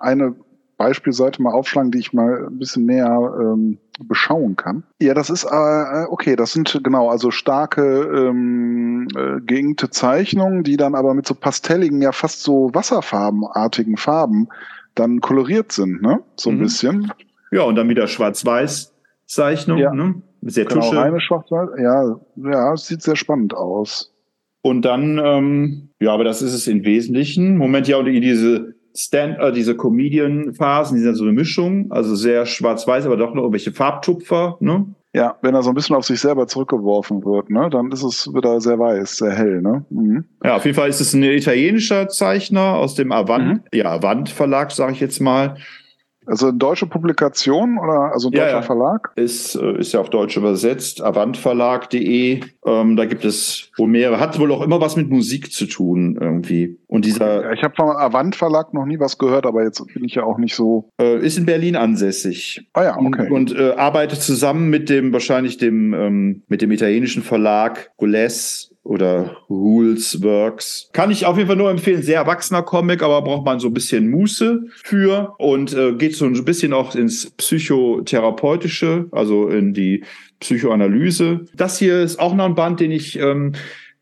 eine Beispielseite mal aufschlagen, die ich mal ein bisschen näher ähm, beschauen kann. Ja, das ist äh, okay, das sind genau, also starke ähm, äh, geingte Zeichnungen, die dann aber mit so pastelligen, ja fast so wasserfarbenartigen Farben dann koloriert sind, ne? So ein mhm. bisschen. Ja, und dann wieder Schwarz-Weiß-Zeichnung, ja. ne? Sehr genau, Tusche. reine Schwarz-Weiß, ja, ja, sieht sehr spannend aus. Und dann, ähm, ja, aber das ist es im Wesentlichen. Moment, ja, und diese Stand, äh, diese Comedian-Phasen, die sind so eine Mischung, also sehr schwarz-weiß, aber doch noch irgendwelche Farbtupfer, ne? Ja, wenn er so ein bisschen auf sich selber zurückgeworfen wird, ne, dann ist es wieder sehr weiß, sehr hell, ne? Mhm. Ja, auf jeden Fall ist es ein italienischer Zeichner aus dem Avant, mhm. ja, Avant Verlag, sage ich jetzt mal. Also eine deutsche Publikation oder also ein ja, deutscher ja. Verlag? Ist, äh, ist ja auf Deutsch übersetzt, avantverlag.de. Ähm, da gibt es wohl mehrere. Hat wohl auch immer was mit Musik zu tun irgendwie. Und dieser. Ja, ich habe vom Avant Verlag noch nie was gehört, aber jetzt bin ich ja auch nicht so. Äh, ist in Berlin ansässig. Ah ja, okay. Und, und äh, arbeitet zusammen mit dem wahrscheinlich dem ähm, mit dem italienischen Verlag Goules oder Rules Works. Kann ich auf jeden Fall nur empfehlen. Sehr erwachsener Comic, aber braucht man so ein bisschen Muße für und äh, geht so ein bisschen auch ins Psychotherapeutische, also in die Psychoanalyse. Das hier ist auch noch ein Band, den ich ähm,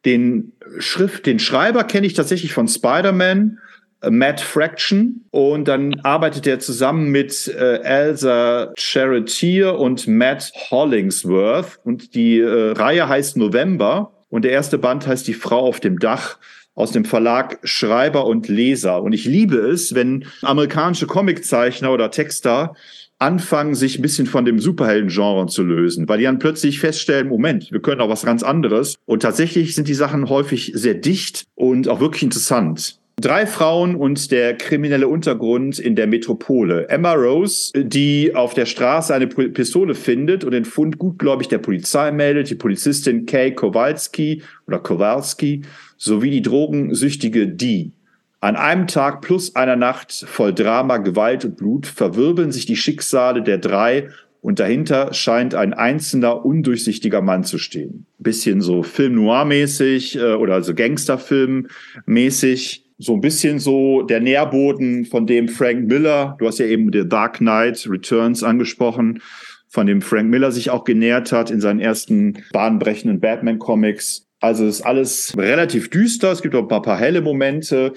Den Schrift, den Schreiber kenne ich tatsächlich von Spider-Man, äh, Matt Fraction. Und dann arbeitet er zusammen mit äh, Elsa Charretier und Matt Hollingsworth. Und die äh, Reihe heißt November. Und der erste Band heißt Die Frau auf dem Dach aus dem Verlag Schreiber und Leser. Und ich liebe es, wenn amerikanische Comiczeichner oder Texter anfangen, sich ein bisschen von dem Superhelden-Genre zu lösen, weil die dann plötzlich feststellen, Moment, wir können auch was ganz anderes. Und tatsächlich sind die Sachen häufig sehr dicht und auch wirklich interessant. Drei Frauen und der kriminelle Untergrund in der Metropole. Emma Rose, die auf der Straße eine Pistole findet und den Fund gutgläubig der Polizei meldet, die Polizistin Kay Kowalski oder Kowalski sowie die drogensüchtige Dee. An einem Tag plus einer Nacht voll Drama, Gewalt und Blut verwirbeln sich die Schicksale der drei und dahinter scheint ein einzelner, undurchsichtiger Mann zu stehen. Bisschen so Film Noir-mäßig äh, oder so Gangsterfilm-mäßig. So ein bisschen so der Nährboden, von dem Frank Miller, du hast ja eben The Dark Knight Returns angesprochen, von dem Frank Miller sich auch genährt hat in seinen ersten bahnbrechenden Batman-Comics. Also ist alles relativ düster. Es gibt auch ein paar, paar helle Momente.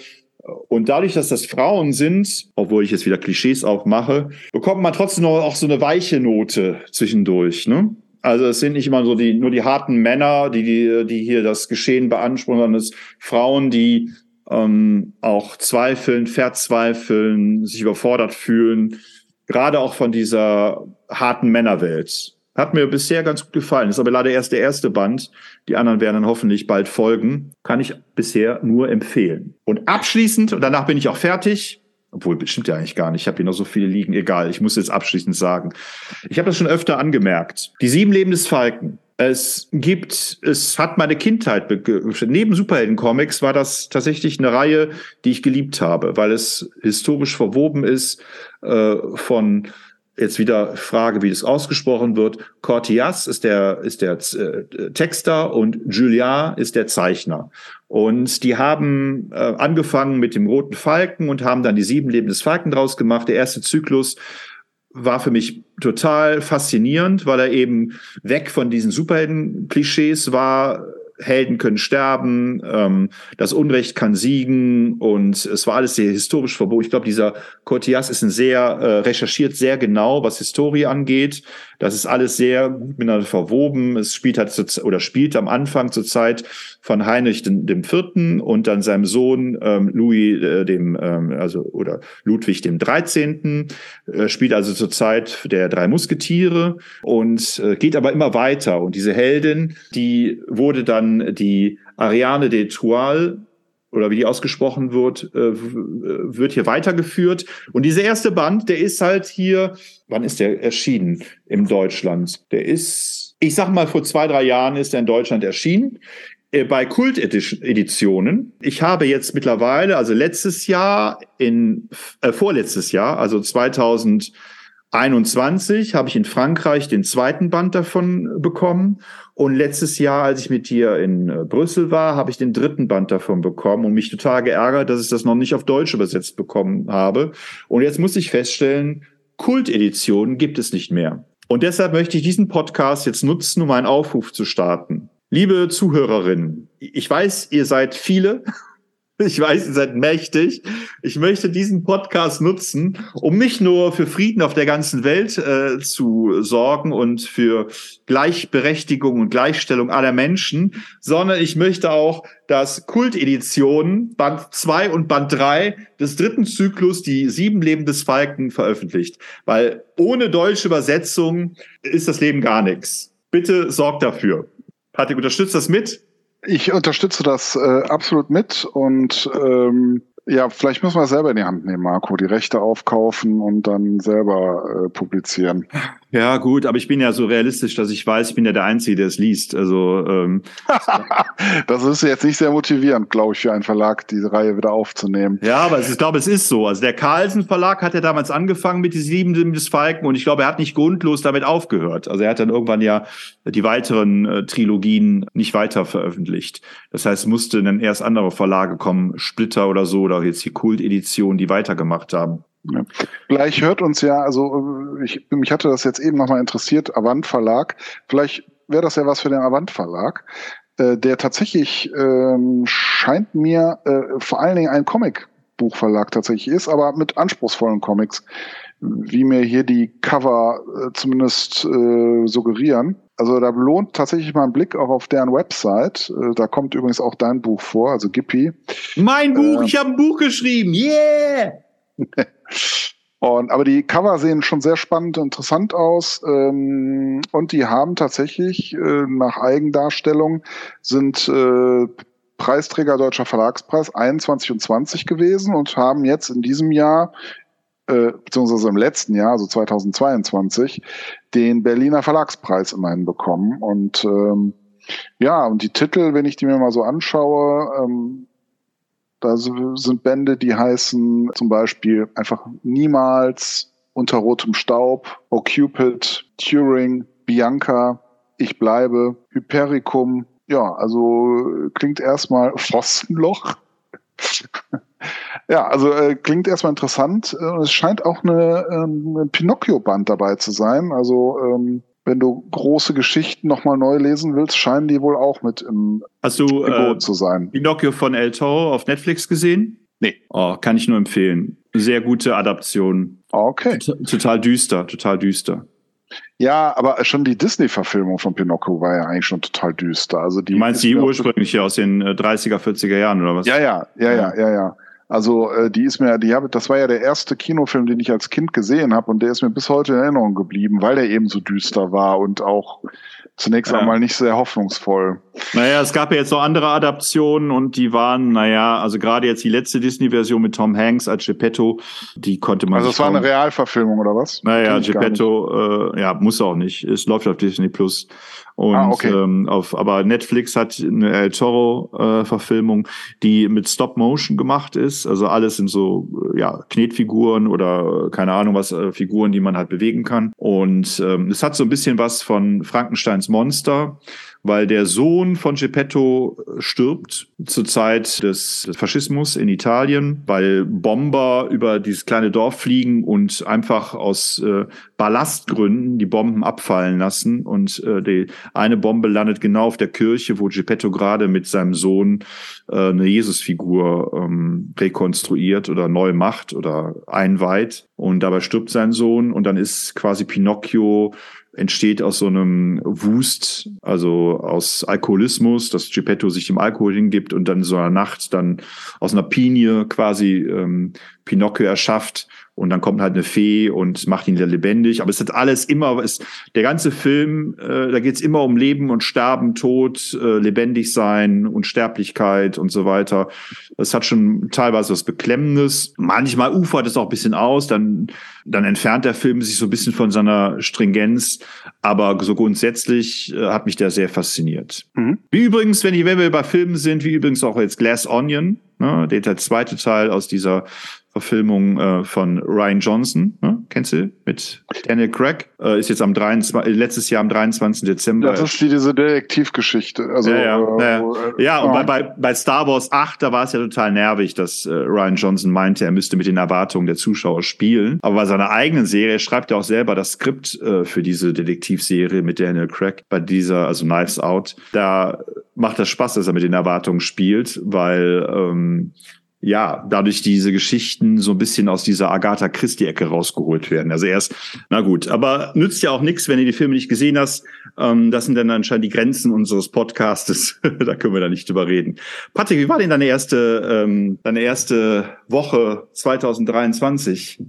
Und dadurch, dass das Frauen sind, obwohl ich jetzt wieder Klischees aufmache, bekommt man trotzdem noch auch so eine weiche Note zwischendurch. Ne? Also es sind nicht immer so die nur die harten Männer, die die, die hier das Geschehen beanspruchen, sondern es Frauen, die ähm, auch zweifeln, verzweifeln, sich überfordert fühlen, gerade auch von dieser harten Männerwelt. Hat mir bisher ganz gut gefallen. Ist aber leider erst der erste Band. Die anderen werden dann hoffentlich bald folgen. Kann ich bisher nur empfehlen. Und abschließend, und danach bin ich auch fertig, obwohl bestimmt ja eigentlich gar nicht. Ich habe hier noch so viele liegen. Egal, ich muss jetzt abschließend sagen. Ich habe das schon öfter angemerkt. Die sieben Leben des Falken. Es gibt, es hat meine Kindheit, neben Superhelden-Comics war das tatsächlich eine Reihe, die ich geliebt habe, weil es historisch verwoben ist äh, von Jetzt wieder Frage, wie das ausgesprochen wird. Cortias ist der, ist der äh, Texter und Julian ist der Zeichner. Und die haben äh, angefangen mit dem Roten Falken und haben dann die sieben Leben des Falken draus gemacht. Der erste Zyklus war für mich total faszinierend, weil er eben weg von diesen Superhelden-Klischees war, Helden können sterben, ähm, das Unrecht kann siegen und es war alles sehr historisch verboten. Ich glaube, dieser Cortias ist ein sehr äh, recherchiert sehr genau, was Historie angeht. Das ist alles sehr gut miteinander verwoben. Es spielt halt zu, oder spielt am Anfang zur Zeit von Heinrich dem, dem Vierten und dann seinem Sohn ähm, Louis äh, dem ähm, also oder Ludwig dem Dreizehnten äh, spielt also zur Zeit der drei Musketiere und äh, geht aber immer weiter und diese Heldin die wurde dann die Ariane de Troyes oder wie die ausgesprochen wird, äh, wird hier weitergeführt. Und dieser erste Band, der ist halt hier, wann ist der erschienen im Deutschland? Der ist, ich sag mal, vor zwei, drei Jahren ist er in Deutschland erschienen äh, bei Kult-Editionen. Ich habe jetzt mittlerweile, also letztes Jahr, in äh, vorletztes Jahr, also 2021, habe ich in Frankreich den zweiten Band davon bekommen und letztes Jahr, als ich mit dir in äh, Brüssel war, habe ich den dritten Band davon bekommen und mich total geärgert, dass ich das noch nicht auf Deutsch übersetzt bekommen habe. Und jetzt muss ich feststellen, Kulteditionen gibt es nicht mehr. Und deshalb möchte ich diesen Podcast jetzt nutzen, um einen Aufruf zu starten. Liebe Zuhörerinnen, ich weiß, ihr seid viele ich weiß, ihr seid mächtig. Ich möchte diesen Podcast nutzen, um nicht nur für Frieden auf der ganzen Welt äh, zu sorgen und für Gleichberechtigung und Gleichstellung aller Menschen, sondern ich möchte auch, dass Kulteditionen Band 2 und Band 3 des dritten Zyklus die sieben Leben des Falken veröffentlicht. Weil ohne deutsche Übersetzung ist das Leben gar nichts. Bitte sorgt dafür. Patrick, unterstützt das mit? Ich unterstütze das äh, absolut mit und ähm, ja, vielleicht müssen wir selber in die Hand nehmen, Marco, die Rechte aufkaufen und dann selber äh, publizieren. Ja, gut, aber ich bin ja so realistisch, dass ich weiß, ich bin ja der Einzige, der es liest. Also ähm, das ist jetzt nicht sehr motivierend, glaube ich, für einen Verlag, diese Reihe wieder aufzunehmen. Ja, aber ist, ich glaube, es ist so. Also der Carlsen Verlag hat ja damals angefangen mit die Sieben des Falken und ich glaube, er hat nicht grundlos damit aufgehört. Also er hat dann irgendwann ja die weiteren äh, Trilogien nicht weiter veröffentlicht. Das heißt, mussten dann erst andere Verlage kommen, Splitter oder so, oder jetzt die Kult-Edition, die weitergemacht haben. Ja. Vielleicht hört uns ja, also ich, mich hatte das jetzt eben nochmal interessiert, Avant Verlag. Vielleicht wäre das ja was für den Avant Verlag. äh, der tatsächlich ähm, scheint mir äh, vor allen Dingen ein Comicbuchverlag tatsächlich ist, aber mit anspruchsvollen Comics, wie mir hier die Cover äh, zumindest äh, suggerieren. Also da lohnt tatsächlich mal ein Blick auch auf deren Website. Äh, da kommt übrigens auch dein Buch vor, also Gippy. Mein Buch, äh, ich habe ein Buch geschrieben, yeah! Und, aber die Cover sehen schon sehr spannend und interessant aus. Ähm, und die haben tatsächlich äh, nach Eigendarstellung sind äh, Preisträger Deutscher Verlagspreis 21 und 20 gewesen und haben jetzt in diesem Jahr äh, beziehungsweise im letzten Jahr, also 2022, den Berliner Verlagspreis immerhin bekommen. Und ähm, ja, und die Titel, wenn ich die mir mal so anschaue, ähm, da sind Bände, die heißen zum Beispiel einfach niemals unter rotem Staub, O Cupid, Turing, Bianca, Ich bleibe, Hypericum. Ja, also klingt erstmal Pfostenloch. ja, also äh, klingt erstmal interessant. Äh, es scheint auch eine, ähm, Pinocchio-Band dabei zu sein. Also ähm, wenn du große Geschichten nochmal neu lesen willst, scheinen die wohl auch mit im, Hast du, im Boot äh, zu sein. Pinocchio von El Toro auf Netflix gesehen? Nee. Oh, kann ich nur empfehlen. Sehr gute Adaption. Okay. Total, total düster, total düster. Ja, aber schon die Disney-Verfilmung von Pinocchio war ja eigentlich schon total düster. Also die du meinst die ursprüngliche aus den 30er, äh, 40er Jahren oder was? Ja, ja, ja, ja, ja, ja. Also äh, die ist mir, die habe, das war ja der erste Kinofilm, den ich als Kind gesehen habe und der ist mir bis heute in Erinnerung geblieben, weil der eben so düster war und auch zunächst ja. einmal nicht sehr hoffnungsvoll. Naja, es gab ja jetzt noch andere Adaptionen und die waren, naja, also gerade jetzt die letzte Disney-Version mit Tom Hanks als Geppetto, die konnte man. Also es war eine Realverfilmung oder was? Naja, Geppetto, äh, ja, muss auch nicht. Es läuft auf Disney Plus. Und ah, okay. ähm, auf, aber Netflix hat eine El Toro-Verfilmung, äh, die mit Stop Motion gemacht ist. Also alles sind so ja Knetfiguren oder äh, keine Ahnung was äh, Figuren, die man halt bewegen kann. Und ähm, es hat so ein bisschen was von Frankensteins Monster weil der Sohn von Geppetto stirbt zur Zeit des, des Faschismus in Italien, weil Bomber über dieses kleine Dorf fliegen und einfach aus äh, Ballastgründen die Bomben abfallen lassen. Und äh, die eine Bombe landet genau auf der Kirche, wo Geppetto gerade mit seinem Sohn äh, eine Jesusfigur ähm, rekonstruiert oder neu macht oder einweiht. Und dabei stirbt sein Sohn und dann ist quasi Pinocchio entsteht aus so einem Wust, also aus Alkoholismus, dass Geppetto sich dem Alkohol hingibt und dann so einer Nacht dann aus einer Pinie quasi ähm, Pinocchio erschafft und dann kommt halt eine Fee und macht ihn wieder lebendig. Aber es hat alles immer, es, der ganze Film, äh, da geht's immer um Leben und Sterben, Tod, äh, lebendig sein, Unsterblichkeit und so weiter. Es hat schon teilweise was Beklemmendes. Manchmal ufert es auch ein bisschen aus, dann, dann entfernt der Film sich so ein bisschen von seiner Stringenz. Aber so grundsätzlich äh, hat mich der sehr fasziniert. Mhm. Wie übrigens, wenn, ich, wenn wir bei Filmen sind, wie übrigens auch jetzt Glass Onion, ne, der, der zweite Teil aus dieser Verfilmung äh, von Ryan Johnson, ne? kennst du? Mit Daniel Craig. Äh, ist jetzt am 23, letztes Jahr am 23. Dezember. Das ist die, diese Detektivgeschichte. Also, ja, ja, äh, ja. Äh, ja und bei, bei, bei Star Wars 8, da war es ja total nervig, dass äh, Ryan Johnson meinte, er müsste mit den Erwartungen der Zuschauer spielen. Aber bei seiner eigenen Serie schreibt er auch selber das Skript äh, für diese Detektivserie mit Daniel Craig. Bei dieser, also Knives Out, da macht das Spaß, dass er mit den Erwartungen spielt, weil ähm, ja, dadurch diese Geschichten so ein bisschen aus dieser Agatha Christie-Ecke rausgeholt werden. Also erst, na gut, aber nützt ja auch nichts, wenn du die Filme nicht gesehen hast. Ähm, das sind dann anscheinend die Grenzen unseres Podcastes. da können wir da nicht drüber reden. Patrick, wie war denn deine erste, ähm, deine erste Woche 2023?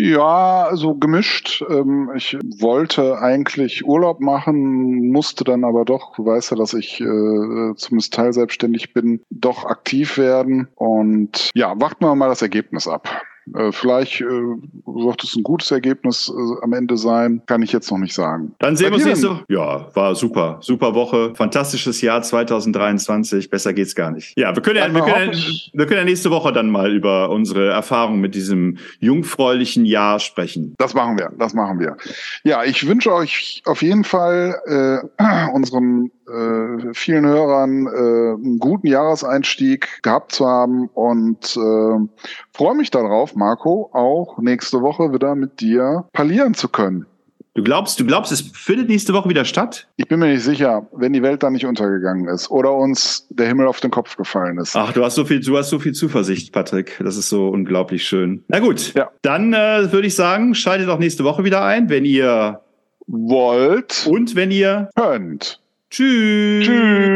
Ja, so gemischt. Ähm, ich wollte eigentlich Urlaub machen, musste dann aber doch, du weißt ja, dass ich äh, zumindest teilselbstständig bin, doch aktiv werden. Und ja, warten wir mal das Ergebnis ab. Äh, vielleicht äh, wird es ein gutes Ergebnis äh, am Ende sein, kann ich jetzt noch nicht sagen. Dann sehen wir uns nächste Ja, war super. Super Woche. Fantastisches Jahr 2023. Besser geht's gar nicht. Ja, wir können ja, wir können, wir können ja nächste Woche dann mal über unsere Erfahrung mit diesem jungfräulichen Jahr sprechen. Das machen wir. Das machen wir. Ja, ich wünsche euch auf jeden Fall äh, unseren äh, vielen Hörern äh, einen guten Jahreseinstieg gehabt zu haben und äh, freue mich darauf, Marco, auch nächste Woche wieder mit dir parlieren zu können. Du glaubst, du glaubst, es findet nächste Woche wieder statt? Ich bin mir nicht sicher, wenn die Welt da nicht untergegangen ist oder uns der Himmel auf den Kopf gefallen ist. Ach, du hast so viel, du hast so viel Zuversicht, Patrick. Das ist so unglaublich schön. Na gut, ja. dann äh, würde ich sagen, schaltet auch nächste Woche wieder ein, wenn ihr wollt und wenn ihr könnt. Tschüss. Tschüss.